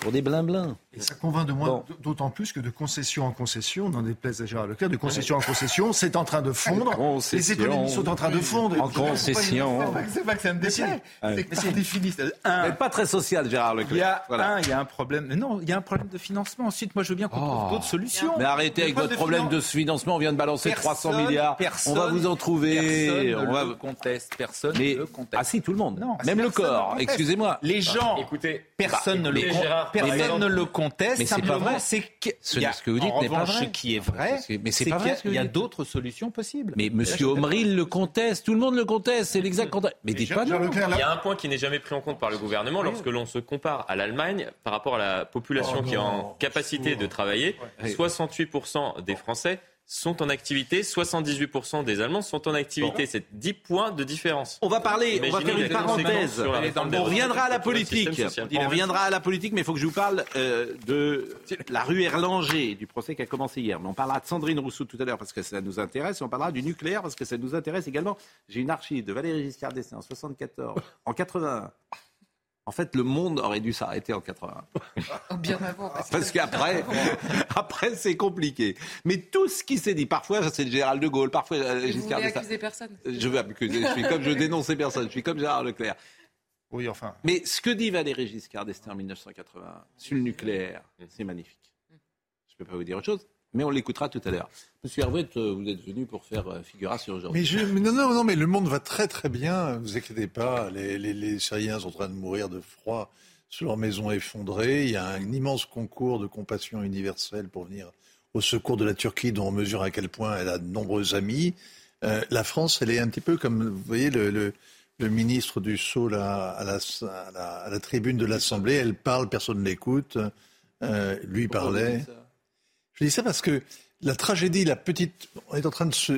Speaker 1: pour des blins
Speaker 5: Et ça convainc de moi d'autant plus que de concession en concession, dans des places à Gérard Leclerc, de concession en concession, c'est en train de fondre. Les économies sont en train de fondre.
Speaker 1: En concession.
Speaker 7: C'est pas que ça me déplaît. C'est que par définition. Un,
Speaker 1: pas très social, Gérard Leclerc.
Speaker 7: Il y a un, il y a un problème. Mais non, il y a un problème de financement. Ensuite, moi, je veux bien qu'on trouve oh. d'autres solutions.
Speaker 1: Mais arrêtez avec votre problème de financement. On vient de balancer 300 milliards. on va vous en trouver.
Speaker 7: on va conteste. Personne
Speaker 1: ne conteste. Ah si, tout le monde. Même le corps. Excusez-moi.
Speaker 7: Les gens. Écoutez, personne ne le conteste personne ne le conteste.
Speaker 1: Mais c'est pas vrai.
Speaker 7: C'est que,
Speaker 1: ce, que vous dites n'est pas vrai.
Speaker 7: Ce qui est vrai,
Speaker 1: mais c'est pas vrai.
Speaker 7: Il y a, d'autres solutions possibles.
Speaker 1: Mais Monsieur Omri le conteste, tout le monde le conteste, c'est l'exact contexte. Mais dites pas non.
Speaker 3: Il y a un point qui n'est jamais pris en compte par le gouvernement lorsque l'on se compare à l'Allemagne par rapport à la population qui est en capacité de travailler. 68% des Français sont en activité, 78% des Allemands sont en activité. C'est 10 points de différence.
Speaker 1: On va parler, on va faire une parenthèse. On reviendra à la politique. On reviendra à la politique, mais il faut que je vous parle euh, de la rue Erlanger, du procès qui a commencé hier. Mais on parlera de Sandrine Rousseau tout à l'heure parce que ça nous intéresse, et on parlera du nucléaire parce que ça nous intéresse également. J'ai une archive de Valéry Giscard d'Estaing en 74, en 81. En fait, le monde aurait dû s'arrêter en 81.
Speaker 14: Bien avant.
Speaker 1: Parce, qu'après, après, c'est compliqué. Mais tout ce qui s'est dit, parfois c'est le général de Gaulle, parfois
Speaker 14: euh, Giscard d'Estaing. accuser personne?
Speaker 1: Je veux accuser. Je suis comme je dénonçais personne. Je suis comme Gérard Leclerc.
Speaker 5: Oui, enfin.
Speaker 1: Mais ce que dit Valéry Giscard d'Estaing en 1981 sur le nucléaire, c'est magnifique. Je ne peux pas vous dire autre chose mais on l'écoutera tout à l'heure. Monsieur Hervé, euh, vous êtes venu pour faire euh, figuration aujourd'hui.
Speaker 15: Mais, non, non, non, mais le monde va très très bien. Ne vous inquiétez pas. Les, les, Syriens sont en train de mourir de froid sur leur maison effondrée. Il y a un immense concours de compassion universelle pour venir au secours de la Turquie, dont on mesure à quel point elle a de nombreux amis. Euh, la France, elle est un petit peu comme, vous voyez, le, le, ministre du Sceau à, à, la, tribune de l'Assemblée. Elle parle, personne ne l'écoute. lui parlait. Je dis ça parce que la tragédie, la petite, on est en train de, se,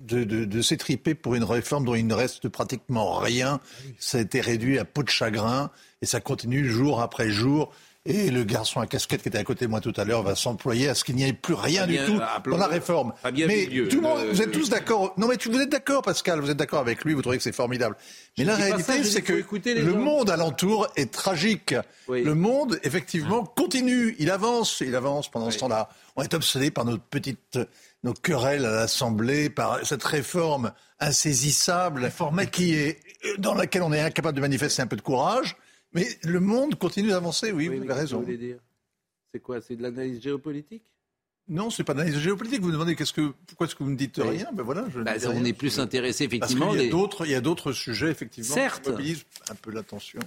Speaker 15: de, de, s'étriper pour une réforme dont il ne reste pratiquement rien. Ça a été réduit à peau de chagrin et ça continue jour après jour. Et le garçon à casquette qui était à côté de moi tout à l'heure va s'employer à ce qu'il n'y ait plus rien du tout dans la réforme. Mais tout le monde, vous êtes tous d'accord. Non, mais vous êtes d'accord, Pascal. Vous êtes d'accord avec lui. Vous trouvez que c'est formidable. Mais la réalité, c'est que le monde alentour est tragique. Le monde, effectivement, continue. Il avance. Il avance pendant ce temps-là. On est obsédé par notre petite, nos querelles à l'Assemblée, par cette réforme insaisissable, qui est, dans laquelle on est incapable de manifester un peu de courage. Mais le monde continue d'avancer, oui, vous avez raison.
Speaker 1: C'est quoi C'est de l'analyse géopolitique?
Speaker 15: Non, c'est pas d'analyse géopolitique. Vous me demandez qu'est-ce que, pourquoi est-ce que vous ne dites rien? Ben voilà, je
Speaker 1: bah, On est plus intéressé effectivement.
Speaker 15: Parce il y a d'autres, il y a d'autres sujets effectivement
Speaker 1: certes.
Speaker 15: qui mobilisent un peu l'attention.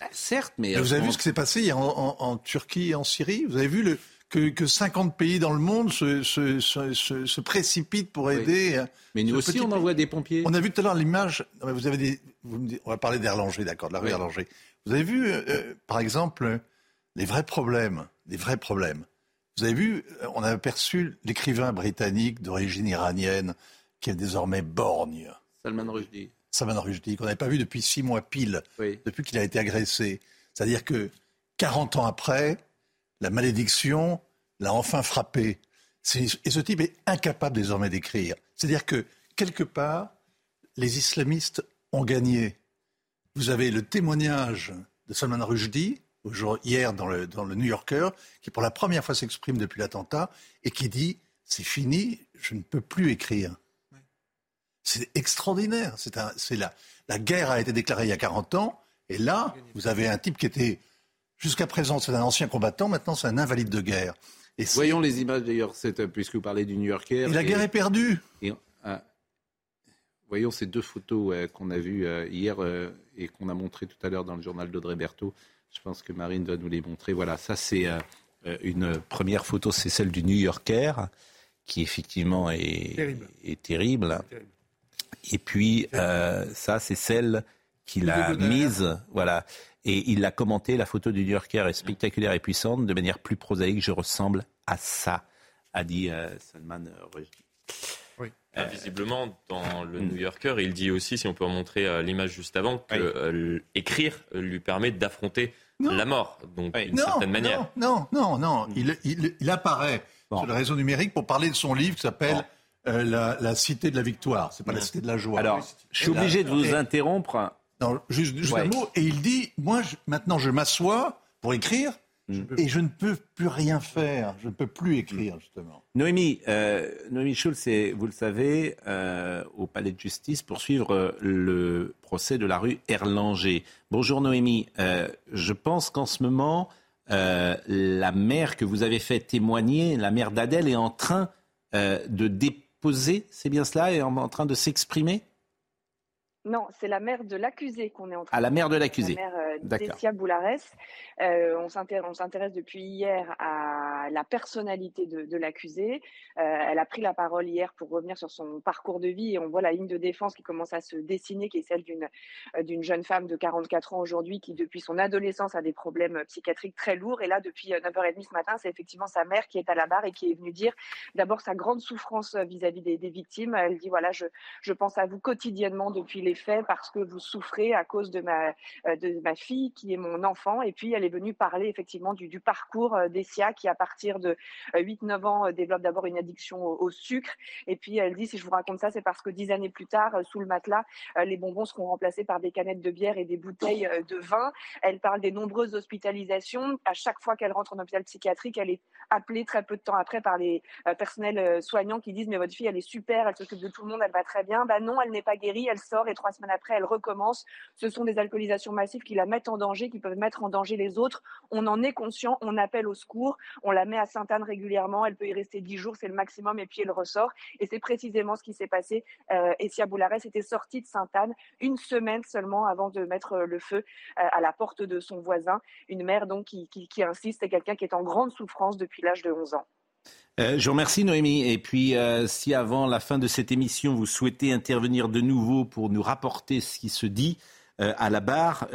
Speaker 1: Bah, certes, mais
Speaker 15: vous avez vu ce qui s'est passé en, Turquie et en Syrie? Vous avez vu le, que, que 50 pays dans le monde se, se, se, précipitent pour aider.
Speaker 1: Hein, mais nous aussi, on envoie des pompiers.
Speaker 15: On a vu tout à l'heure l'image. Vous avez des, on va parler d'Erlanger, d'accord, de la rue Erlanger. Vous avez vu, euh, euh, par exemple, les vrais problèmes, les vrais problèmes. Vous avez vu, euh, on a aperçu l'écrivain britannique d'origine iranienne qui est désormais borgne.
Speaker 1: Salman Rushdie.
Speaker 15: Salman Rushdie, qu'on n'avait pas vu depuis six mois pile, depuis qu'il a été agressé. C'est-à-dire que 40 ans après, la malédiction l'a enfin frappé. Et ce type est incapable désormais d'écrire. C'est-à-dire que, quelque part, les islamistes ont gagné. Vous avez le témoignage de Salman Rushdie, hier dans le, dans le New Yorker, qui pour la première fois s'exprime depuis l'attentat et qui dit C'est fini, je ne peux plus écrire. C'est extraordinaire. C'est la, la guerre a été déclarée il y a 40 ans, et là, vous avez un type qui était, jusqu'à présent, c'est un ancien combattant, maintenant c'est un invalide de guerre.
Speaker 1: Et Voyons les images d'ailleurs, puisque vous parlez du New Yorker.
Speaker 15: Et la guerre est perdue.
Speaker 1: Voyons ces deux photos euh, qu'on a vues euh, hier euh, et qu'on a montrées tout à l'heure dans le journal d'Audrey Berthaud. Je pense que Marine va nous les montrer. Voilà, ça c'est une première photo, c'est celle du New Yorker, qui effectivement est terrible. Est terrible. Et puis ça c'est celle qu'il a mise, voilà. Et il a commenté, la photo du New Yorker est spectaculaire et puissante, de manière plus prosaïque, je ressemble à ça, a dit Salman Rushdie.
Speaker 3: Euh, visiblement, dans le New Yorker, il dit aussi, si on peut montrer euh, l'image juste avant, que euh, écrire lui permet d'affronter la mort, donc d'une certaine manière.
Speaker 15: Non, non, non, il, il, apparaît sur le réseau numérique pour parler de son livre qui s'appelle la, Cité de la Victoire. C'est pas la Cité de la Joie.
Speaker 1: Alors, je suis obligé de vous interrompre.
Speaker 15: Non, juste, un mot. Et il dit, moi, maintenant, je m'assois pour écrire et je ne peux plus rien faire. Je ne peux plus écrire, justement.
Speaker 1: Noémie, euh, Noémie Schulz vous le savez, euh, au palais de justice pour suivre euh, le procès de la rue Erlanger. Bonjour Noémie. Euh, je pense qu'en ce moment, la mère que vous avez fait témoigner, la mère d'Adèle, est en train de déposer, c'est bien cela, et en, en train de s'exprimer?
Speaker 32: Non, c'est la mère de l'accusé qu'on est en train
Speaker 1: À la mère de l'accusé.
Speaker 32: La mère euh, Boulares. Euh, on s'intéresse depuis hier à la personnalité de, de l'accusé. Euh, elle a pris la parole hier pour revenir sur son parcours de vie et on voit la ligne de défense qui commence à se dessiner, qui est celle d'une euh, d'une jeune femme de 44 ans aujourd'hui qui, depuis son adolescence, a des problèmes psychiatriques très lourds. Et là, depuis 9h30 ce matin, c'est effectivement sa mère qui est à la barre et qui est venue dire d'abord sa grande souffrance vis-à-vis des, des, victimes. Elle dit voilà, je, je pense à vous quotidiennement depuis les faits parce que vous souffrez à cause de ma, euh, de ma fille qui est mon enfant. Et puis, elle est venue parler effectivement du, du parcours euh, d'Essia qui, à partir de 8-9 euh, ans, développe d'abord une addiction au, sucre. Et puis, elle dit, si je vous raconte ça, c'est parce que dix années plus tard, sous le matelas, les bonbons seront remplacés par des canettes de bière et des bouteilles de vin. Elle parle des nombreuses hospitalisations. À chaque fois qu'elle rentre en hôpital psychiatrique, elle est appelée très peu de temps après par les personnels soignants qui disent, mais votre fille, elle est super, elle s'occupe de tout le monde, elle va très bien. Bah non, elle n'est pas guérie, elle sort et trois semaines après, elle recommence. Ce sont des alcoolisations massives qui la mettent en danger, qui peuvent mettre en danger les autres. On en est conscient, on appelle au secours, on la met à Sainte-Anne régulièrement, elle peut y rester dix jours, c'est le maximum, et puis elle ressort. Et c'est précisément ce qui s'est passé. Euh, Essia Boulares était sortie de Sainte-Anne une semaine seulement avant de mettre le feu euh, à la porte de son voisin. Une mère donc qui, qui, qui insiste, c'est quelqu'un qui est en grande souffrance depuis l'âge de 11 ans.
Speaker 1: Euh, je vous remercie Noémie. Et puis, euh, si avant la fin de cette émission, vous souhaitez intervenir de nouveau pour nous rapporter ce qui se dit euh, à la barre,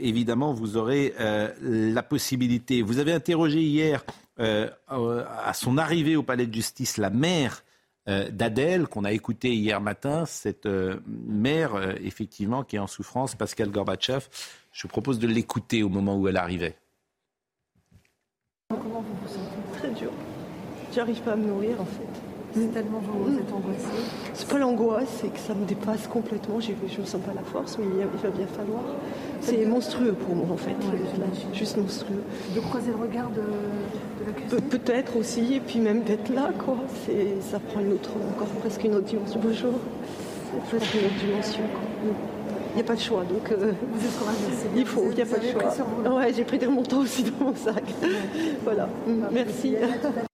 Speaker 1: évidemment, vous aurez la possibilité. Vous avez interrogé hier, à son arrivée au palais de justice, la mère d'Adèle, qu'on a écouté hier matin, cette mère, effectivement, qui est en souffrance, Pascal Gorbatchev. Je vous propose de l'écouter au moment où elle arrivait.
Speaker 33: Comment vous vous sentez Très dur. J'arrive pas à me nourrir en fait.
Speaker 34: C'est tellement vous êtes angoissée.
Speaker 33: C'est pas l'angoisse, c'est que ça me dépasse complètement. Je ne sens pas la force, mais il va bien falloir. C'est monstrueux pour moi en fait. Ouais, juste monstrueux.
Speaker 34: De croiser le regard de, de l'accusé
Speaker 33: Pe Peut-être aussi, et puis même d'être là, quoi. Ça prend une autre, encore presque une autre dimension. Bonjour. Presque une autre dimension. Quoi. Il n'y a pas de choix, donc euh,
Speaker 34: vous êtes courageuse.
Speaker 33: Il faut, il n'y a pas de choix. Ouais, j'ai pris des remontants aussi dans mon sac. voilà, merci.
Speaker 1: Je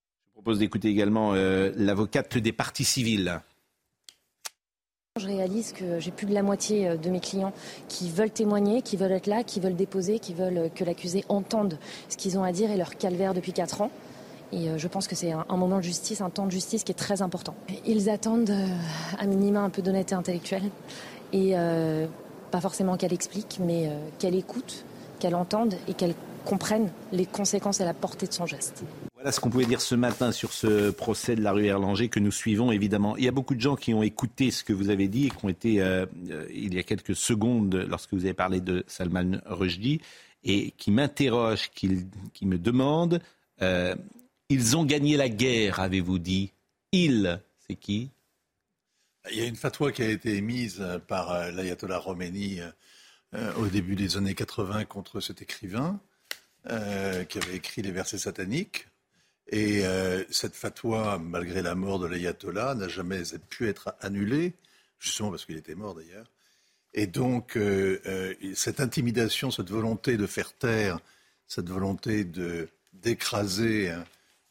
Speaker 1: propose d'écouter également euh, l'avocate des parties civiles.
Speaker 35: Je réalise que j'ai plus de la moitié de mes clients qui veulent témoigner, qui veulent être là, qui veulent déposer, qui veulent que l'accusé entende ce qu'ils ont à dire et leur calvaire depuis 4 ans. Et je pense que c'est un, moment de justice, un temps de justice qui est très important. Ils attendent à minima un peu d'honnêteté intellectuelle et euh, pas forcément qu'elle explique, mais euh, qu'elle écoute, qu'elle entende et qu'elle comprenne les conséquences et la portée de son geste.
Speaker 1: Voilà ce qu'on pouvait dire ce matin sur ce procès de la rue Erlanger que nous suivons évidemment. Il y a beaucoup de gens qui ont écouté ce que vous avez dit et qui ont été, euh, il y a quelques secondes, lorsque vous avez parlé de Salman Rushdie, et qui m'interrogent, qui, me demandent, euh, ils ont gagné la guerre, avez-vous dit? Ils, c'est qui?
Speaker 15: Il y a une fatwa qui a été émise par l'ayatollah Khomeini euh, au début des années 80 contre cet écrivain. Euh, qui avait écrit les versets sataniques. Et euh, cette fatwa, malgré la mort de l'ayatollah, n'a jamais pu être annulée, justement parce qu'il était mort d'ailleurs. Et donc, euh, euh, cette intimidation, cette volonté de faire taire, cette volonté d'écraser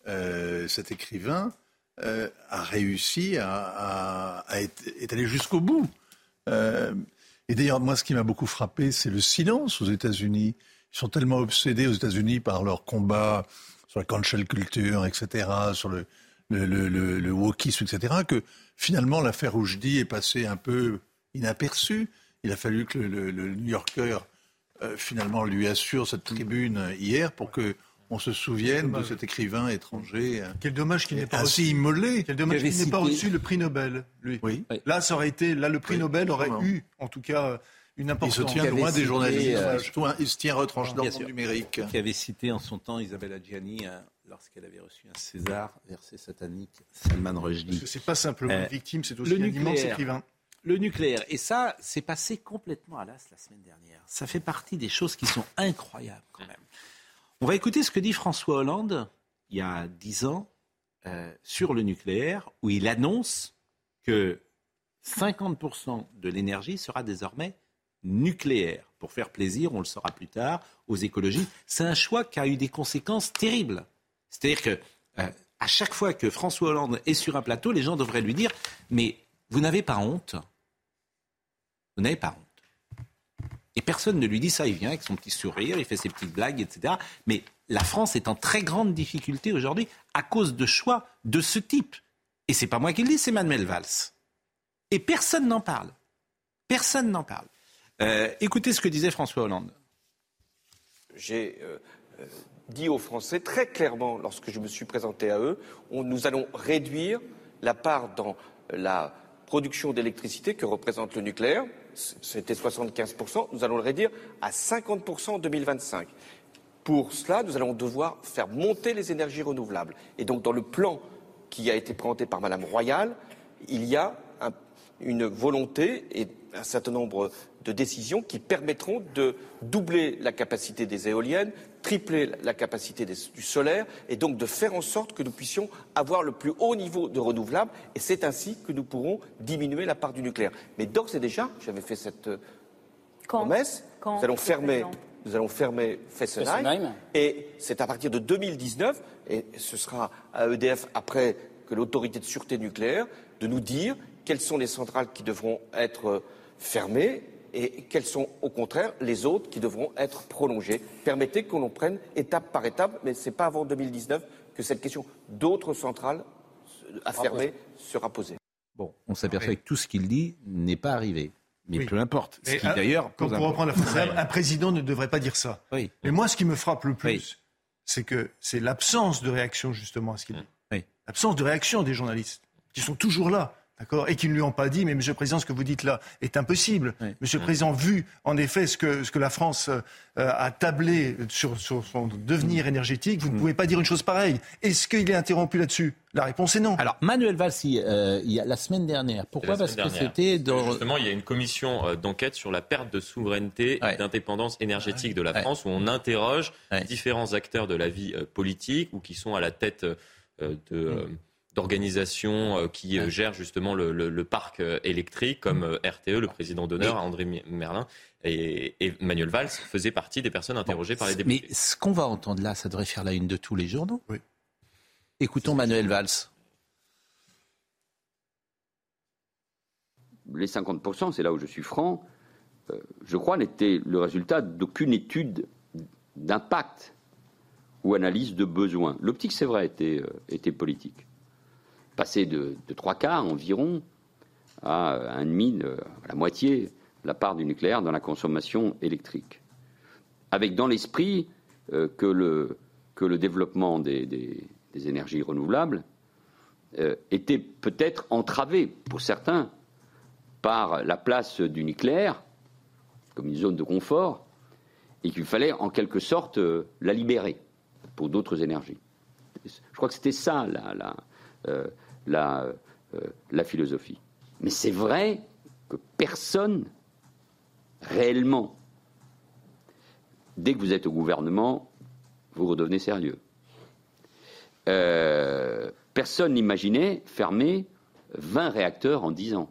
Speaker 15: euh, cet écrivain, a réussi à, à, à être, est allé jusqu'au bout. et d'ailleurs, moi, ce qui m'a beaucoup frappé, c'est le silence aux États-Unis. Ils sont tellement obsédés aux États-Unis par leur combat sur la cancel culture, etc., sur le, le, le, le, le wokisme, etc., que finalement l'affaire Oujdi est passée un peu inaperçue. Il a fallu que le, le New Yorker euh, finalement lui assure cette tribune hier pour que on se souvienne de cet écrivain étranger.
Speaker 5: Quel dommage qu'il n'ait pas
Speaker 15: ainsi
Speaker 5: reçu.
Speaker 15: immolé.
Speaker 5: Quel dommage qu'il n'ait pas reçu le prix Nobel, lui.
Speaker 15: Oui.
Speaker 5: Là, ça aurait été, là, le prix
Speaker 15: Oui,
Speaker 5: Nobel aurait eu, en tout cas, une importance.
Speaker 15: Il se tient loin des journalistes.
Speaker 1: euh,
Speaker 15: il se tient retranché dans
Speaker 1: Bien
Speaker 15: le
Speaker 1: sûr.
Speaker 15: numérique.
Speaker 1: Qui avait cité en son temps Isabelle Adjani euh, lorsqu'elle avait reçu un César, verset satanique, Salman Rushdie.
Speaker 5: Parce que c'est pas simplement
Speaker 1: Euh,
Speaker 5: une victime, c'est aussi
Speaker 1: le
Speaker 5: un immense
Speaker 1: nucléaire.
Speaker 5: écrivain.
Speaker 1: Le nucléaire. Et ça, c'est passé complètement à l'as la semaine dernière. Ça fait partie des choses qui sont incroyables quand même. On va écouter ce que dit François Hollande il y a dix ans euh, sur le nucléaire, où il annonce que 50% de l'énergie sera désormais nucléaire. Pour faire plaisir, on le saura plus tard, aux écologistes. C'est un choix qui a eu des conséquences terribles. C'est-à-dire que euh, à chaque fois que François Hollande est sur un plateau, les gens devraient lui dire Mais vous n'avez pas honte Vous n'avez pas honte. Et personne ne lui dit ça. Il vient avec son petit sourire, il fait ses petites blagues, etc. Mais la France est en très grande difficulté aujourd'hui à cause de choix de ce type. Et c'est pas moi qui le dis, c'est Manuel Valls. Et personne n'en parle. Personne n'en parle. Euh, écoutez ce que disait François Hollande.
Speaker 36: J'ai euh, euh, dit aux Français très clairement, lorsque je me suis présenté à eux, nous allons réduire la part dans la production d'électricité que représente le nucléaire. C'était 75%. Nous allons le réduire à 50% en 2025. Pour cela, nous allons devoir faire monter les énergies renouvelables. Et donc, dans le plan qui a été présenté par Madame Royal, il y a une volonté et un certain nombre de décisions qui permettront de doubler la capacité des éoliennes, tripler la capacité du solaire et donc de faire en sorte que nous puissions avoir le plus haut niveau de renouvelables et c'est ainsi que nous pourrons diminuer la part du nucléaire. Mais d'ores et déjà, j'avais fait cette euh, promesse, nous allons fermer nous allons fermer Fessenheim. Et c'est à partir de 2019, et ce sera à EDF après que l'autorité de sûreté nucléaire, de nous dire quelles sont les centrales qui devront être euh, fermées et quelles sont au contraire les autres qui devront être prolongées. Permettez que l'on prenne étape par étape, mais ce n'est pas avant 2019 que cette question d'autres centrales à fermer sera posée.
Speaker 1: Bon, on s'aperçoit que tout ce qu'il dit n'est pas arrivé. Mais peu importe.
Speaker 5: Ce qui, d'ailleurs, pour reprendre la phrase, un président ne devrait pas dire ça. Oui. Mais moi, ce qui me frappe le plus, c'est que c'est l'absence de réaction justement à ce qu'il dit. Oui. L'absence de réaction des journalistes qui sont toujours là. D'accord Et qui ne lui ont pas dit, mais Monsieur le Président, ce que vous dites là est impossible. Monsieur le Président, vu en effet ce que, ce que la France euh, a tablé sur, sur, son devenir énergétique, vous ne mm. pouvez pas dire une chose pareille. Est-ce qu'il est interrompu là-dessus? La réponse est non.
Speaker 1: Alors, Manuel Valls, euh, il y a la semaine dernière. Pourquoi? Parce que c'était dans...
Speaker 3: Justement, il y a une commission euh, d'enquête sur la perte de souveraineté et d'indépendance énergétique de la France, où on interroge différents acteurs de la vie politique ou qui sont à la tête de... D'organisations euh, qui euh, gèrent justement le, parc euh, électrique, comme RTE, le président d'honneur, André Merlin. Et, Emmanuel Valls faisait partie des personnes interrogées par les députés.
Speaker 1: Mais ce qu'on va entendre là, ça devrait faire la une de tous les journaux. Oui. Écoutons Manuel Valls.
Speaker 37: Les 50%, c'est là où je suis franc, je crois, n'étaient le résultat d'aucune étude d'impact ou analyse de besoin. L'optique, c'est vrai, était, était politique passer de, trois quarts environ à un demi, à la moitié, la part du nucléaire dans la consommation électrique. Avec dans l'esprit euh, que, le, développement des, énergies renouvelables euh, était peut-être entravé pour certains par la place du nucléaire comme une zone de confort et qu'il fallait en quelque sorte euh, la libérer pour d'autres énergies. Je crois que c'était ça la, la, euh, la philosophie. Mais c'est vrai que personne, réellement, dès que vous êtes au gouvernement, vous redevenez sérieux. Euh, personne n'imaginait fermer 20 réacteurs en 10 ans.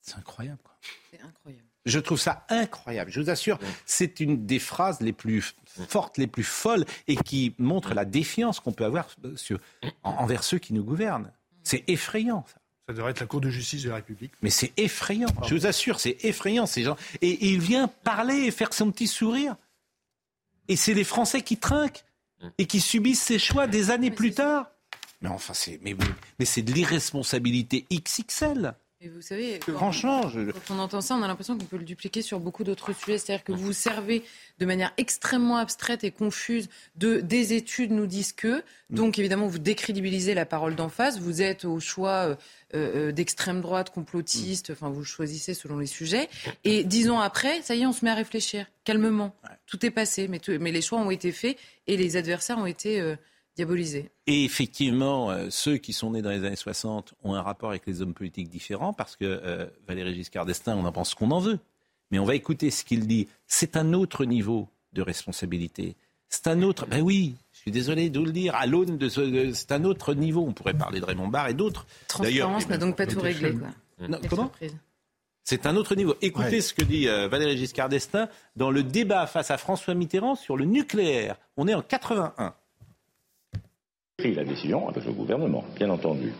Speaker 1: C'est incroyable. Quoi. C'est incroyable. Je trouve ça incroyable. Je vous assure, c'est une des phrases les plus fortes, les plus folles et qui montre la défiance qu'on peut avoir sur, envers ceux qui nous gouvernent. C'est effrayant, ça.
Speaker 5: Ça devrait être la Cour de justice de la République.
Speaker 1: Mais c'est effrayant, je vous assure, c'est effrayant ces gens. Et, il vient parler et faire son petit sourire. Et c'est les Français qui trinquent et qui subissent ces choix des années plus tard. Mais enfin, c'est mais, mais c'est de l'irresponsabilité XXL.
Speaker 14: Et vous savez, franchement, quand on entend ça, on a l'impression qu'on peut le dupliquer sur beaucoup d'autres sujets. C'est-à-dire que vous vous servez de manière extrêmement abstraite et confuse de des études nous disent que. Donc évidemment, vous décrédibilisez la parole d'en face. Vous êtes au choix euh, euh, d'extrême droite, complotiste. Enfin, vous choisissez selon les sujets. Et dix ans après, ça y est, on se met à réfléchir calmement. Tout est passé, mais, mais les choix ont été faits et les adversaires ont été euh, diabolisé.
Speaker 1: Et effectivement, euh, ceux qui sont nés dans les années 60 ont un rapport avec les hommes politiques différents parce que euh, Valéry Giscard d'Estaing, on en pense qu'on en veut. Mais on va écouter ce qu'il dit. C'est un autre niveau de responsabilité. C'est un autre. Ben oui, je suis désolé de vous le dire. À l'aune de ce, c'est un autre niveau. On pourrait parler de Raymond Barre et d'autres.
Speaker 14: Transparence n'a donc pas tout réglé.
Speaker 1: comment c'est un autre niveau. Écoutez ce que dit euh, Valéry Giscard d'Estaing dans le débat face à François Mitterrand sur le nucléaire. On est en 81
Speaker 38: la décision avec le gouvernement, bien entendu.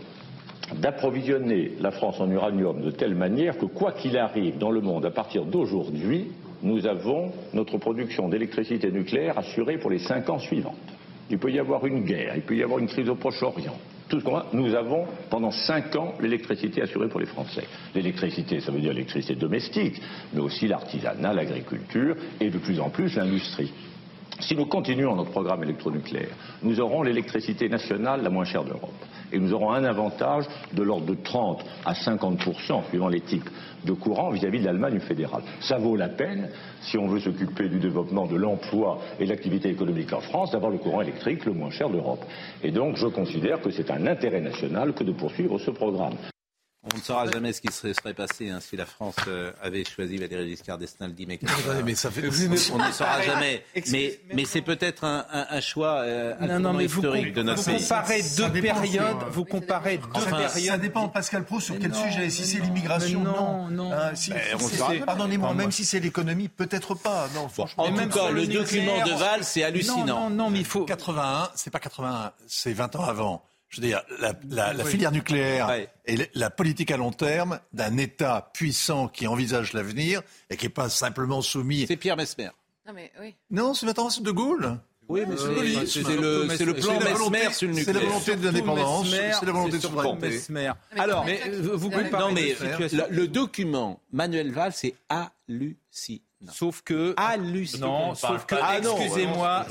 Speaker 39: d'approvisionner la France en uranium de telle manière que quoi qu'il arrive dans le monde à partir d'aujourd'hui, nous avons notre production d'électricité nucléaire assurée pour les cinq ans suivants. Il peut y avoir une guerre, il peut y avoir une crise au Proche-Orient. Tout ce qu'on a, nous avons pendant cinq ans l'électricité assurée pour les Français. L'électricité, ça veut dire l'électricité domestique, mais aussi l'artisanat, l'agriculture et de plus en plus l'industrie. Si nous continuons notre programme électronucléaire, nous aurons l'électricité nationale la moins chère d'Europe. Et nous aurons un avantage de l'ordre de 30 à 50 suivant les types de courant, vis-à-vis de l'Allemagne fédérale. Ça vaut la peine, si on veut s'occuper du développement de l'emploi et de l'activité économique en France, d'avoir le courant électrique le moins cher d'Europe. Et donc, je considère que c'est un intérêt national que de poursuivre ce programme.
Speaker 1: On ne saura jamais ce qui serait, serait passé hein, si la France euh, avait choisi Valéry Giscard d'Estaing le 10 mai
Speaker 15: mais ça fait...
Speaker 1: On ne saura jamais. Mais, mais c'est peut-être un, un, un, choix euh, un non, non, historique de notre
Speaker 7: vous
Speaker 1: pays.
Speaker 7: Comparez deux périodes, vous comparez deux
Speaker 5: enfin,
Speaker 7: périodes.
Speaker 5: Ça dépend, Pascal Pro, sur quel non, sujet? Si c'est l'immigration, non.
Speaker 7: non.
Speaker 5: Hein, si, si Pardonnez-moi, même si c'est l'économie, peut-être pas. Non, franchement.
Speaker 1: En tout cas, le document de Val, c'est hallucinant.
Speaker 7: Non, non, mais il faut.
Speaker 15: 81, c'est pas 81, c'est 20 ans avant je veux dire, la, la, la filière nucléaire ouais. et la politique à long terme d'un État puissant qui envisage l'avenir et qui n'est pas simplement soumis.
Speaker 1: C'est Pierre Mesmer.
Speaker 14: Non, mais oui.
Speaker 15: Non, c'est maintenant c'est De Gaulle.
Speaker 1: Oui, mais c'est le, le, plan Mesmer sur le nucléaire.
Speaker 15: C'est la volonté de l'indépendance, c'est la volonté de souveraineté.
Speaker 1: Mesmer. Alors, mais vous non, mais le document Manuel Valls, c'est hallucinant.
Speaker 7: Sauf que
Speaker 1: hallucinant.
Speaker 7: Non, sauf que ah excusez-moi,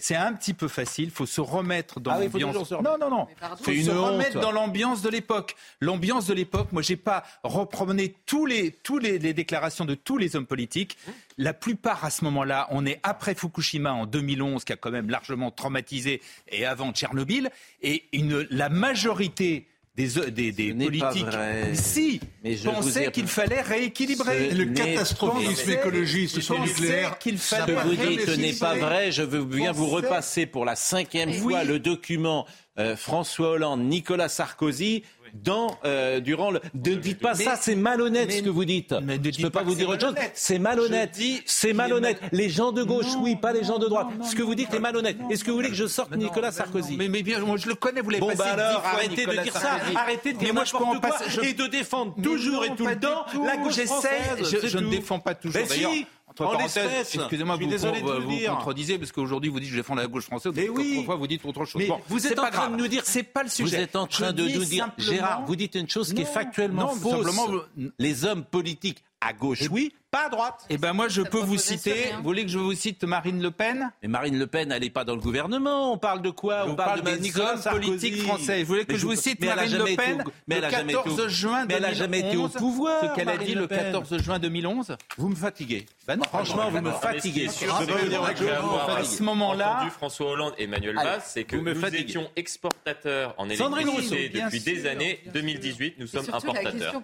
Speaker 7: c'est un petit peu facile. Il faut se remettre dans
Speaker 1: ah oui,
Speaker 7: l'ambiance. Non, non, non. Il faut se remettre dans l'ambiance de l'époque. L'ambiance de l'époque. Moi, j'ai pas repromené tous les tous les, les, déclarations de tous les hommes politiques. La plupart à ce moment-là, on est après Fukushima en 2011, qui a quand même largement traumatisé, et avant Tchernobyl, et une la majorité des, des, des politiques, si,
Speaker 1: mais
Speaker 7: pensaient qu'il fallait rééquilibrer.
Speaker 15: Le catastrophisme écologiste sur le nucléaire.
Speaker 1: qu'il fallait. Ce que vous dites n'est pas vrai. Je veux bien vous repasser pour la cinquième fois le document euh, François Hollande, Nicolas Sarkozy dans, euh, durant le. Ne dites pas mais, ça, c'est malhonnête mais, ce que vous dites. Mais ne Je ne peux pas, pas vous dire autre chose. C'est malhonnête. C'est malhonnête. Les gens de gauche, non, oui, pas les gens de droite. Non, non, ce que vous dites est malhonnête. Est-ce que vous voulez que je sorte Nicolas Sarkozy
Speaker 7: mais, bien, moi je le connais, vous l'avez
Speaker 1: bon,
Speaker 7: passé
Speaker 1: bah alors,
Speaker 7: fois,
Speaker 1: arrêtez
Speaker 7: Nicolas
Speaker 1: de dire
Speaker 7: Sarkozy.
Speaker 1: ça. Arrêtez de dire n'importe quoi je... et de défendre toujours et tout le temps la gauche française.
Speaker 7: Je ne défends pas toujours. D'ailleurs, entre parenthèses, excusez-moi, vous,
Speaker 1: désolé
Speaker 7: vous,
Speaker 1: de
Speaker 7: vous
Speaker 1: dire.
Speaker 7: contredisez parce qu'aujourd'hui vous dites je défends la gauche française,
Speaker 1: mais oui.
Speaker 7: fois vous dites autre chose.
Speaker 1: Mais
Speaker 7: bon,
Speaker 1: vous êtes en
Speaker 7: pas
Speaker 1: train
Speaker 7: grave.
Speaker 1: de nous dire,
Speaker 7: c'est pas le sujet.
Speaker 1: Vous êtes en train
Speaker 7: je
Speaker 1: de nous dire. Gérard, vous dites une chose qui est factuellement
Speaker 7: non,
Speaker 1: fausse.
Speaker 7: Simplement,
Speaker 1: les hommes politiques à gauche, et, oui, pas à droite.
Speaker 7: Eh ben moi, je peux vous citer. Vous voulez que je vous cite Marine Le Pen?
Speaker 1: Mais Marine Le Pen, elle n'est pas dans le gouvernement. On parle de quoi?
Speaker 7: On,
Speaker 1: parle,
Speaker 7: parle
Speaker 1: de
Speaker 7: des hommes politiques français. Vous voulez que je vous cite Marine Le Pen
Speaker 1: mais
Speaker 7: le 14 juin 2011
Speaker 1: Mais elle n'a jamais été au pouvoir.
Speaker 7: Ce qu'elle a dit le 14 juin 2011
Speaker 1: Vous me fatiguez.
Speaker 7: Ben non,
Speaker 1: franchement, vous me fatiguez.
Speaker 3: À
Speaker 7: ce moment-là,
Speaker 3: François Hollande et Emmanuel Valls, c'est que nous étions exportateurs en électricité depuis des années. 2018, nous sommes importateurs.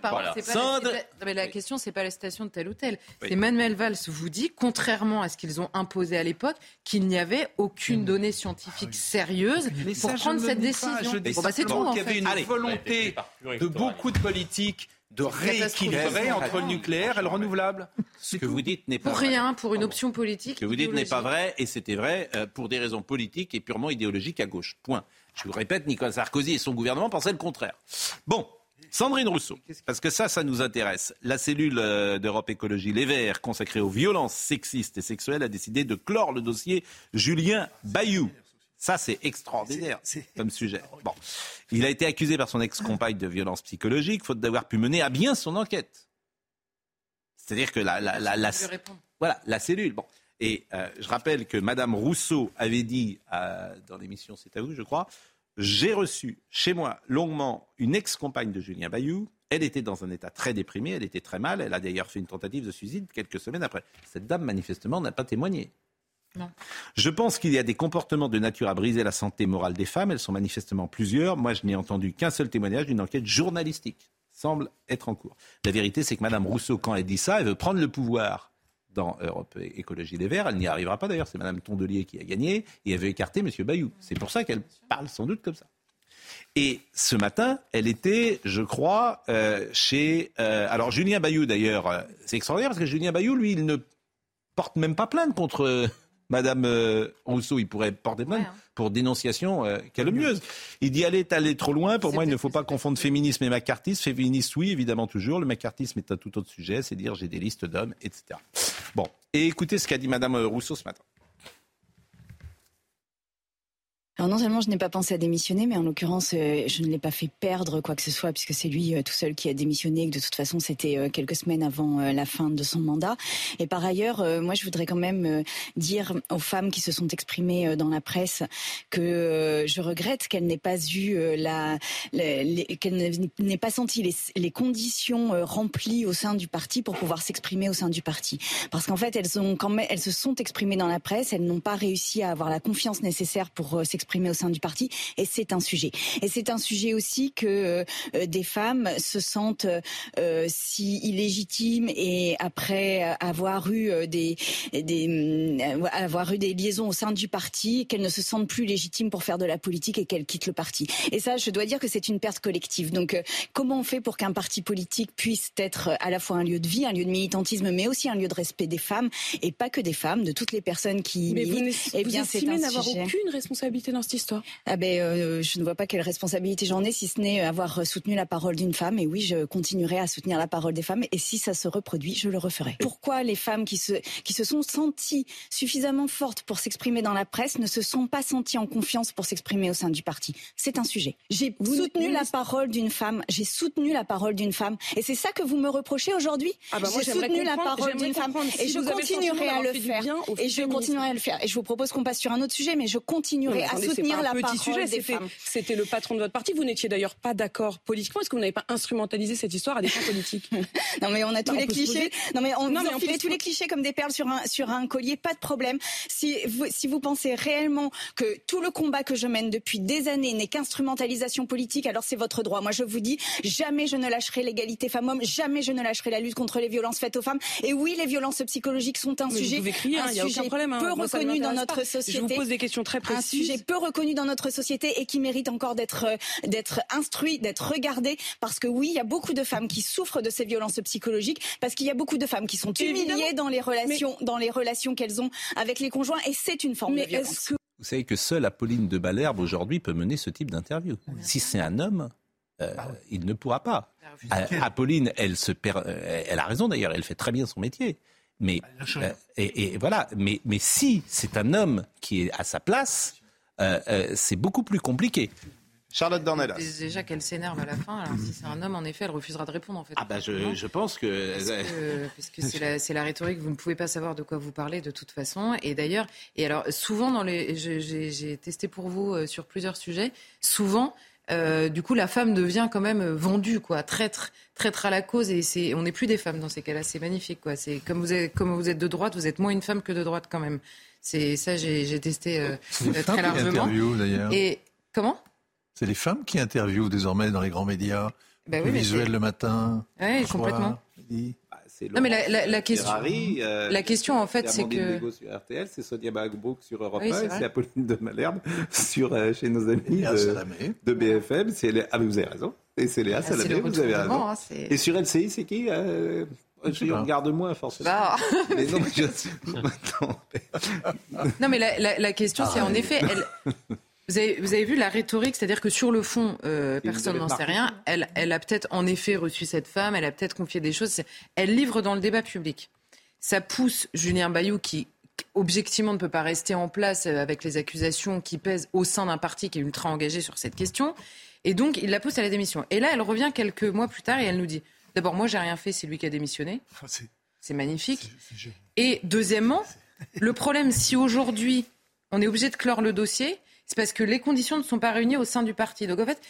Speaker 14: Mais la question, c'est pas la station de tel ou tel. C'est Manuel Valls vous dit, contrairement à ce qu'ils ont imposé à l'époque, qu'il n'y avait aucune donnée scientifique sérieuse pour prendre cette décision.
Speaker 7: Bon, bah, c'est tout. Il y avait une volonté de beaucoup de politiques de rééquilibrer entre le nucléaire et le renouvelable.
Speaker 1: Ce que vous dites n'est pas
Speaker 14: pour
Speaker 1: vrai.
Speaker 14: rien, pour une option politique.
Speaker 1: Ce que vous dites n'est pas vrai, et c'était vrai euh, pour des raisons politiques et purement idéologiques à gauche. Point. Je vous répète, Nicolas Sarkozy et son gouvernement pensaient le contraire. Bon, Sandrine Rousseau, parce que ça, ça nous intéresse. La cellule d'Europe Écologie Les Verts, consacrée aux violences sexistes et sexuelles, a décidé de clore le dossier Julien Bayou. Ça, c'est extraordinaire comme sujet. Bon. Il a été accusé par son ex-compagne de violence psychologique, faute d'avoir pu mener à bien son enquête. C'est-à-dire que la, la, la, la voilà, la cellule. Bon. Et euh, je rappelle que Madame Rousseau avait dit euh, dans l'émission C'est à vous, je crois, j'ai reçu chez moi longuement une ex-compagne de Julien Bayou. Elle était dans un état très déprimé, elle était très mal. Elle a d'ailleurs fait une tentative de suicide quelques semaines après. Cette dame, manifestement, n'a pas témoigné.
Speaker 14: Non.
Speaker 1: Je pense qu'il y a des comportements de nature à briser la santé morale des femmes. Elles sont manifestement plusieurs. Moi, je n'ai entendu qu'un seul témoignage d'une enquête journalistique. Semble être en cours. La vérité, c'est que Mme Rousseau, quand elle dit ça, elle veut prendre le pouvoir dans Europe Écologie Les Verts. Elle n'y arrivera pas d'ailleurs. C'est Mme Tondelier qui a gagné et elle veut écarter M. Bayou. C'est pour ça qu'elle parle sans doute comme ça. Et ce matin, elle était, je crois, euh, chez. Euh, alors Julien Bayou d'ailleurs, euh, c'est extraordinaire parce que Julien Bayou, lui, il ne porte même pas plainte contre Madame euh, Rousseau, il pourrait porter plainte hein. pour dénonciation euh, calomnieuse. Il dit aller aller trop loin. Pour moi, il ne faut pas confondre féminisme et macartisme. Féministe, oui, évidemment toujours. Le macartisme est un tout autre sujet. C'est dire j'ai des listes d'hommes, etc. Bon, et écoutez ce qu'a dit Madame Rousseau ce matin.
Speaker 35: Non seulement je n'ai pas pensé à démissionner, mais en l'occurrence, euh, je ne l'ai pas fait perdre quoi que ce soit, puisque c'est lui euh, tout seul qui a démissionné, et que de toute façon, c'était euh, quelques semaines avant la fin de son mandat. Et par ailleurs, moi, je voudrais quand même dire aux femmes qui se sont exprimées dans la presse que je regrette qu'elles n'aient pas eu la, qu'elles n'aient pas senti les, les, conditions remplies au sein du parti pour pouvoir s'exprimer au sein du parti. Parce qu'en fait, elles ont quand même, elles se sont exprimées dans la presse, elles n'ont pas réussi à avoir la confiance nécessaire pour s'exprimer au sein du parti, et c'est un sujet. Et c'est un sujet aussi que euh, des femmes se sentent euh, si illégitimes et après avoir eu euh, des, des avoir eu des liaisons au sein du parti, qu'elles ne se sentent plus légitimes pour faire de la politique et qu'elles quittent le parti. Et ça, je dois dire que c'est une perte collective. Donc, comment on fait pour qu'un parti politique puisse être à la fois un lieu de vie, un lieu de militantisme, mais aussi un lieu de respect des femmes et pas que des femmes, de toutes les personnes qui
Speaker 40: mais
Speaker 35: militent.
Speaker 40: Vous, eh bien, c'est n'avoir aucune responsabilité dans cette histoire?
Speaker 35: Ah ben, euh, Je ne vois pas quelle responsabilité j'en ai, si ce n'est avoir soutenu la parole d'une femme. Et oui, je continuerai à soutenir la parole des femmes. Et si ça se reproduit, je le referai. Pourquoi les femmes qui se, qui se sont senties suffisamment fortes pour s'exprimer dans la presse ne se sont pas senties en confiance pour s'exprimer au sein du parti? C'est un sujet. J'ai soutenu la parole d'une femme. J'ai soutenu la parole d'une femme. Et c'est ça que vous me reprochez aujourd'hui?
Speaker 40: Ah bah J'ai
Speaker 35: soutenu la parole d'une femme. Et je continuerai à le faire. Et je continuerai à le faire. Et je vous propose qu'on passe sur un autre sujet, mais je continuerai à soutenir la petit sujet.
Speaker 40: C'était le patron de votre parti. Vous n'étiez d'ailleurs pas d'accord politiquement. Est-ce que vous n'avez pas instrumentalisé cette histoire à des fins politiques?
Speaker 35: Non, mais on a tous bah, les clichés. Non, mais on, non, mais tous les clichés comme des perles sur un, sur un collier. Pas de problème. Si vous, si vous pensez réellement que tout le combat que je mène depuis des années n'est qu'instrumentalisation politique, alors c'est votre droit. Moi, je vous dis, jamais je ne lâcherai l'égalité femmes-hommes. Jamais je ne lâcherai la lutte contre les violences faites aux femmes. Et oui, les violences psychologiques sont un sujet,
Speaker 40: hein, un sujet
Speaker 35: problème, hein. peu reconnu dans notre société.
Speaker 40: Je vous pose des questions très précises.
Speaker 35: Un sujet peu reconnu dans notre société et qui mérite encore d'être euh, d'être instruit, d'être regardé parce que oui, il y a beaucoup de femmes qui souffrent de ces violences psychologiques parce qu'il y a beaucoup de femmes qui sont humiliées dans les relations dans les relations qu'elles ont avec les conjoints et c'est une forme de violence.
Speaker 1: Vous savez que seule Apolline de Balherbe aujourd'hui peut mener ce type d'interview. Si c'est un homme, euh, ah il ne pourra pas. Euh, Apolline, elle, se elle a raison d'ailleurs, elle fait très bien son métier. Mais, et, et, voilà. Mais, mais si c'est un homme qui est à sa place, c'est beaucoup plus compliqué. Charlotte Dornelas.
Speaker 14: Déjà qu'elle s'énerve à la fin. Alors, si c'est un homme, en effet, elle refusera de répondre. En fait.
Speaker 1: Ah bah je, je pense que.
Speaker 14: Parce que, c'est la, la, rhétorique. Vous ne pouvez pas savoir de quoi vous parlez de toute façon. Et d'ailleurs, et alors souvent dans les, j'ai testé pour vous euh, sur plusieurs sujets. Souvent, du coup, la femme devient quand même vendue, quoi, traître, traître à la cause. Et c'est, on n'est plus des femmes dans ces cas-là. C'est magnifique, quoi. C'est comme vous êtes, comme vous êtes de droite, vous êtes moins une femme que de droite quand même. C'est ça, j'ai testé euh, euh très largement.
Speaker 15: d'ailleurs.
Speaker 14: Et comment?
Speaker 15: C'est les femmes qui interviewent désormais dans les grands médias, ben oui, visuels le matin.
Speaker 14: Oui, complètement.
Speaker 1: Bah, non,
Speaker 14: mais la, la, question,
Speaker 1: euh,
Speaker 14: la question en fait, c'est que
Speaker 1: sur RTL, c'est Sonia Bagbouk sur Europe 1, c'est Apolline de Malherbe sur euh, chez nos amis de, de, BFM. C'est ah, mais vous avez raison. Et c'est Léa ah, Salamé, vous avez raison. Hein, et sur LCI, c'est qui euh, je regarde moins, forcément. Bah. mais non, mais je...
Speaker 14: non, mais la, la, question, c'est en effet, elle... vous, avez, vous avez vu la rhétorique, c'est-à-dire que sur le fond, euh, personne n'en sait rien. Elle, elle a peut-être en effet reçu cette femme, elle a peut-être confié des choses. Elle livre dans le débat public. Ça pousse Julien Bayou, qui objectivement ne peut pas rester en place avec les accusations qui pèsent au sein d'un parti qui est ultra engagé sur cette question. Et donc, il la pousse à la démission. Et là, elle revient quelques mois plus tard et elle nous dit D'abord, moi, j'ai rien fait, c'est lui qui a démissionné. Ah, c'est magnifique. Et deuxièmement, le problème, si aujourd'hui on est obligé de clore le dossier, c'est parce que les conditions ne sont pas réunies au sein du parti. Donc en fait,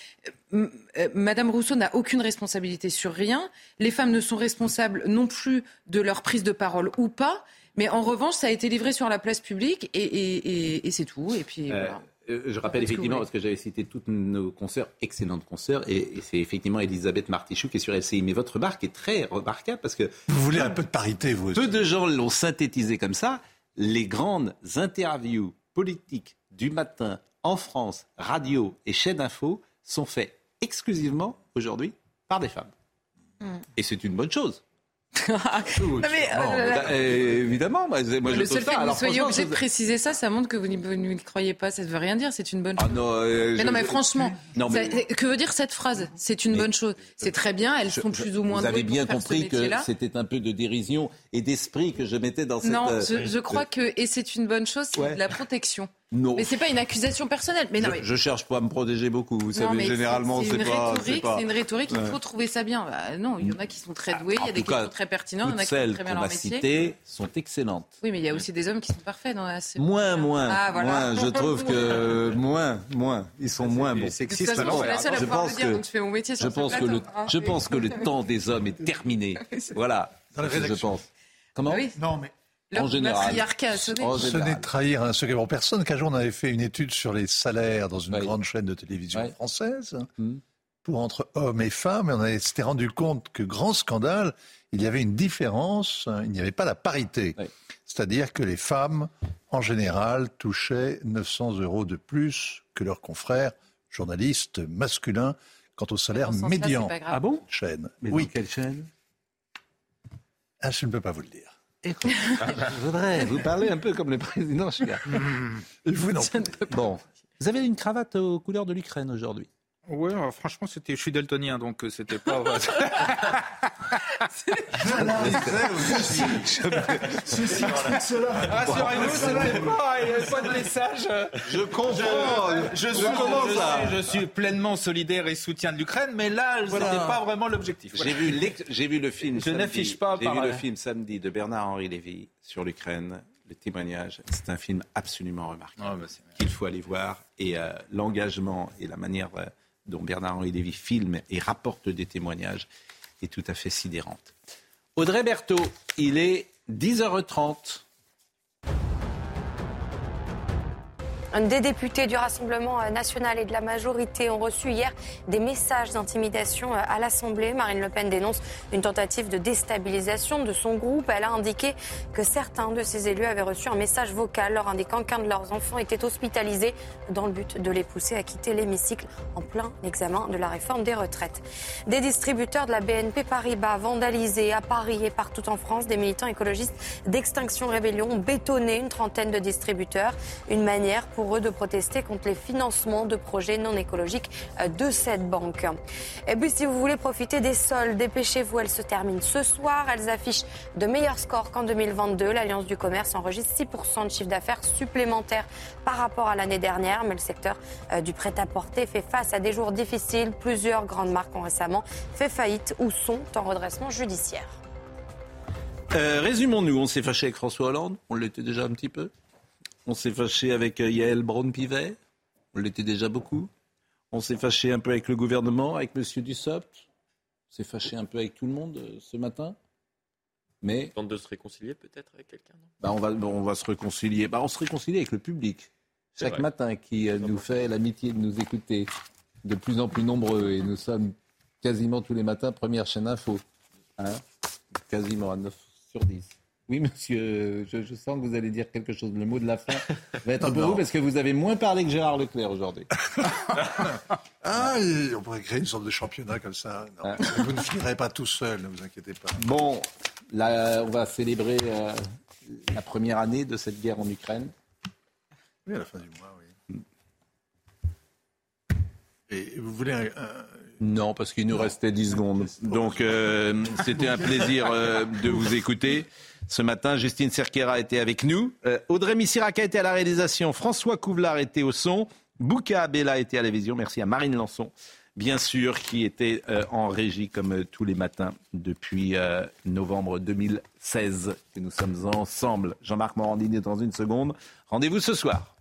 Speaker 14: euh, Madame Rousseau n'a aucune responsabilité sur rien. Les femmes ne sont responsables non plus de leur prise de parole ou pas. Mais en revanche, ça a été livré sur la place publique et, c'est tout. Et puis euh, voilà.
Speaker 1: Euh, je rappelle effectivement, parce que j'avais cité toutes nos consoeurs, excellentes consoeurs, et, c'est effectivement Elisabeth Martichoux qui est sur LCI. Mais votre remarque est très remarquable parce que.
Speaker 15: Vous voulez un peu de parité, vous
Speaker 1: Peu de gens l'ont synthétisé comme ça. Les grandes interviews politiques du matin en France, radio et chaîne d'info, sont faites exclusivement aujourd'hui par des femmes. Hmm. Et c'est une bonne chose. Non mais, euh, bah, évidemment, moi, moi
Speaker 14: le
Speaker 1: je seul
Speaker 14: fait que vous soyez obligé de préciser ça, ça montre que vous ne croyez pas. Ça ne veut rien dire. C'est une bonne ah chose. non, euh, mais non, mais franchement, que veut dire cette phrase? C'est une bonne chose. C'est très bien. Elles sont plus ou moins.
Speaker 1: Vous avez bien compris que c'était un peu de dérision et d'esprit que je mettais dans cette.
Speaker 14: Non, je, je crois que et c'est une bonne chose, c'est de la protection. Non. Mais c'est pas une accusation personnelle. Mais non,
Speaker 1: je,
Speaker 14: mais...
Speaker 1: je cherche pas à me protéger beaucoup. Vous savez, généralement, c'est pas.
Speaker 14: C'est une rhétorique. Il faut trouver ça bien. Bah, non, il y en a qui sont très doués. il y a des qui sont très pertinents. Il y en a qui
Speaker 1: sont
Speaker 14: très bien leur métier.
Speaker 1: Citées sont excellentes.
Speaker 14: Oui, mais il y a aussi des hommes qui sont parfaits dans la.
Speaker 1: Moins, moins, ah, moins. Je trouve que moins, moins. Ils sont moins bons.
Speaker 14: Sexistes. Je suis la seule à pouvoir le dire. Donc je fais mon métier sur
Speaker 1: Je pense que le, je pense que le temps des hommes est terminé. Voilà. Je pense. Comment
Speaker 15: Non, mais
Speaker 1: en général.
Speaker 15: Ce n'est trahir un secret pour personne. Qu'un jour, on avait fait une étude sur les salaires dans une grande chaîne de télévision française hmm. pour entre hommes et femmes. Et on s'était rendu compte que, grand scandale, il y avait une différence, il n'y avait pas la parité. C'est-à-dire que les femmes, en général, touchaient 900 euros de plus que leurs confrères journalistes masculins quant au salaire médian.
Speaker 1: ah bon?
Speaker 15: Chaîne.
Speaker 1: Mais oui. quelle chaîne?
Speaker 15: Ah, Je ne peux pas vous le dire.
Speaker 1: Écoute, je voudrais vous parler un peu comme le président
Speaker 15: Vous non.
Speaker 1: Bon, vous avez une cravate aux couleurs de l'Ukraine aujourd'hui.
Speaker 7: Oui, franchement, c'était, je suis daltonien, donc euh, c'était pas.
Speaker 15: Ceci
Speaker 7: Rassurez-vous, c'était pas, il n'y avait pas de message.
Speaker 1: Je comprends.
Speaker 7: Je, suis, je, suis, pleinement solidaire et soutien de l'Ukraine, mais là, ce n'était pas vraiment l'objectif.
Speaker 1: J'ai vu, j'ai vu le film.
Speaker 7: Je n'affiche pas.
Speaker 1: J'ai vu le film samedi de Bernard-Henri Lévy sur l'Ukraine le témoignage. C'est un film absolument remarquable bah, qu'il faut aller voir. Et euh, l'engagement et la manière euh, dont Bernard-Henri Lévy filme et rapporte des témoignages est tout à fait sidérante. Audrey Berthaud, il est 10h30.
Speaker 2: Des députés du Rassemblement national et de la majorité ont reçu hier des messages d'intimidation à l'Assemblée. Marine Le Pen dénonce une tentative de déstabilisation de son groupe. Elle a indiqué que certains de ses élus avaient reçu un message vocal leur indiquant qu'un de leurs enfants était hospitalisé dans le but de les pousser à quitter l'hémicycle en plein examen de la réforme des retraites. Des distributeurs de la BNP Paribas vandalisés à Paris et partout en France, des militants écologistes d'Extinction Rébellion ont bétonné une trentaine de distributeurs. Une manière pour eux de protester contre les financements de projets non écologiques euh, de cette banque. Et puis si vous voulez profiter des soldes, dépêchez-vous, elles se terminent ce soir. Elles affichent de meilleurs scores qu'en 2022. L'Alliance du commerce enregistre 6% de chiffre d'affaires supplémentaire par rapport à l'année dernière, mais le secteur euh, du prêt-à-porter fait face à des jours difficiles. Plusieurs grandes marques ont récemment fait faillite ou sont en redressement judiciaire.
Speaker 1: Euh, résumons-nous, on s'est fâché avec François Hollande, on l'était déjà un petit peu. On s'est fâché avec euh, Yael Braun-Pivet. On l'était déjà beaucoup. On s'est fâché un peu avec le gouvernement, avec M. Dussopt. On s'est fâché un peu avec tout le monde euh, ce matin. Mais.
Speaker 3: Tente de se réconcilier peut-être avec quelqu'un
Speaker 1: bah on, va, on va se réconcilier. Bah on se réconcilie avec le public. Chaque matin qui euh, nous fait l'amitié de nous écouter de plus en plus nombreux. Et nous sommes quasiment tous les matins première chaîne info. Hein? Quasiment à 9 sur 10. Oui, monsieur, je, sens que vous allez dire quelque chose. Le mot de la fin va être pour vous parce que vous avez moins parlé que Gérard Leclerc aujourd'hui.
Speaker 15: ah, on pourrait créer une sorte de championnat comme ça. Ah. Vous ne finirez pas tout seul, ne vous inquiétez pas.
Speaker 1: Bon, là, on va célébrer euh, la première année de cette guerre en Ukraine.
Speaker 15: Oui, à la fin du mois, oui. Et vous voulez un,
Speaker 1: Non, parce qu'il nous restait 10 secondes. Donc, euh, c'était un plaisir euh, de vous écouter. Ce matin, Justine Cerquera était avec nous. Euh, Audrey Missiraka était à la réalisation. François Couvlar était au son. Bouka Abella était à la vision. Merci à Marine Lançon, bien sûr, qui était euh, en régie comme euh, tous les matins depuis novembre 2016 que nous sommes ensemble. Jean-Marc Morandini dans une seconde. Rendez-vous ce soir.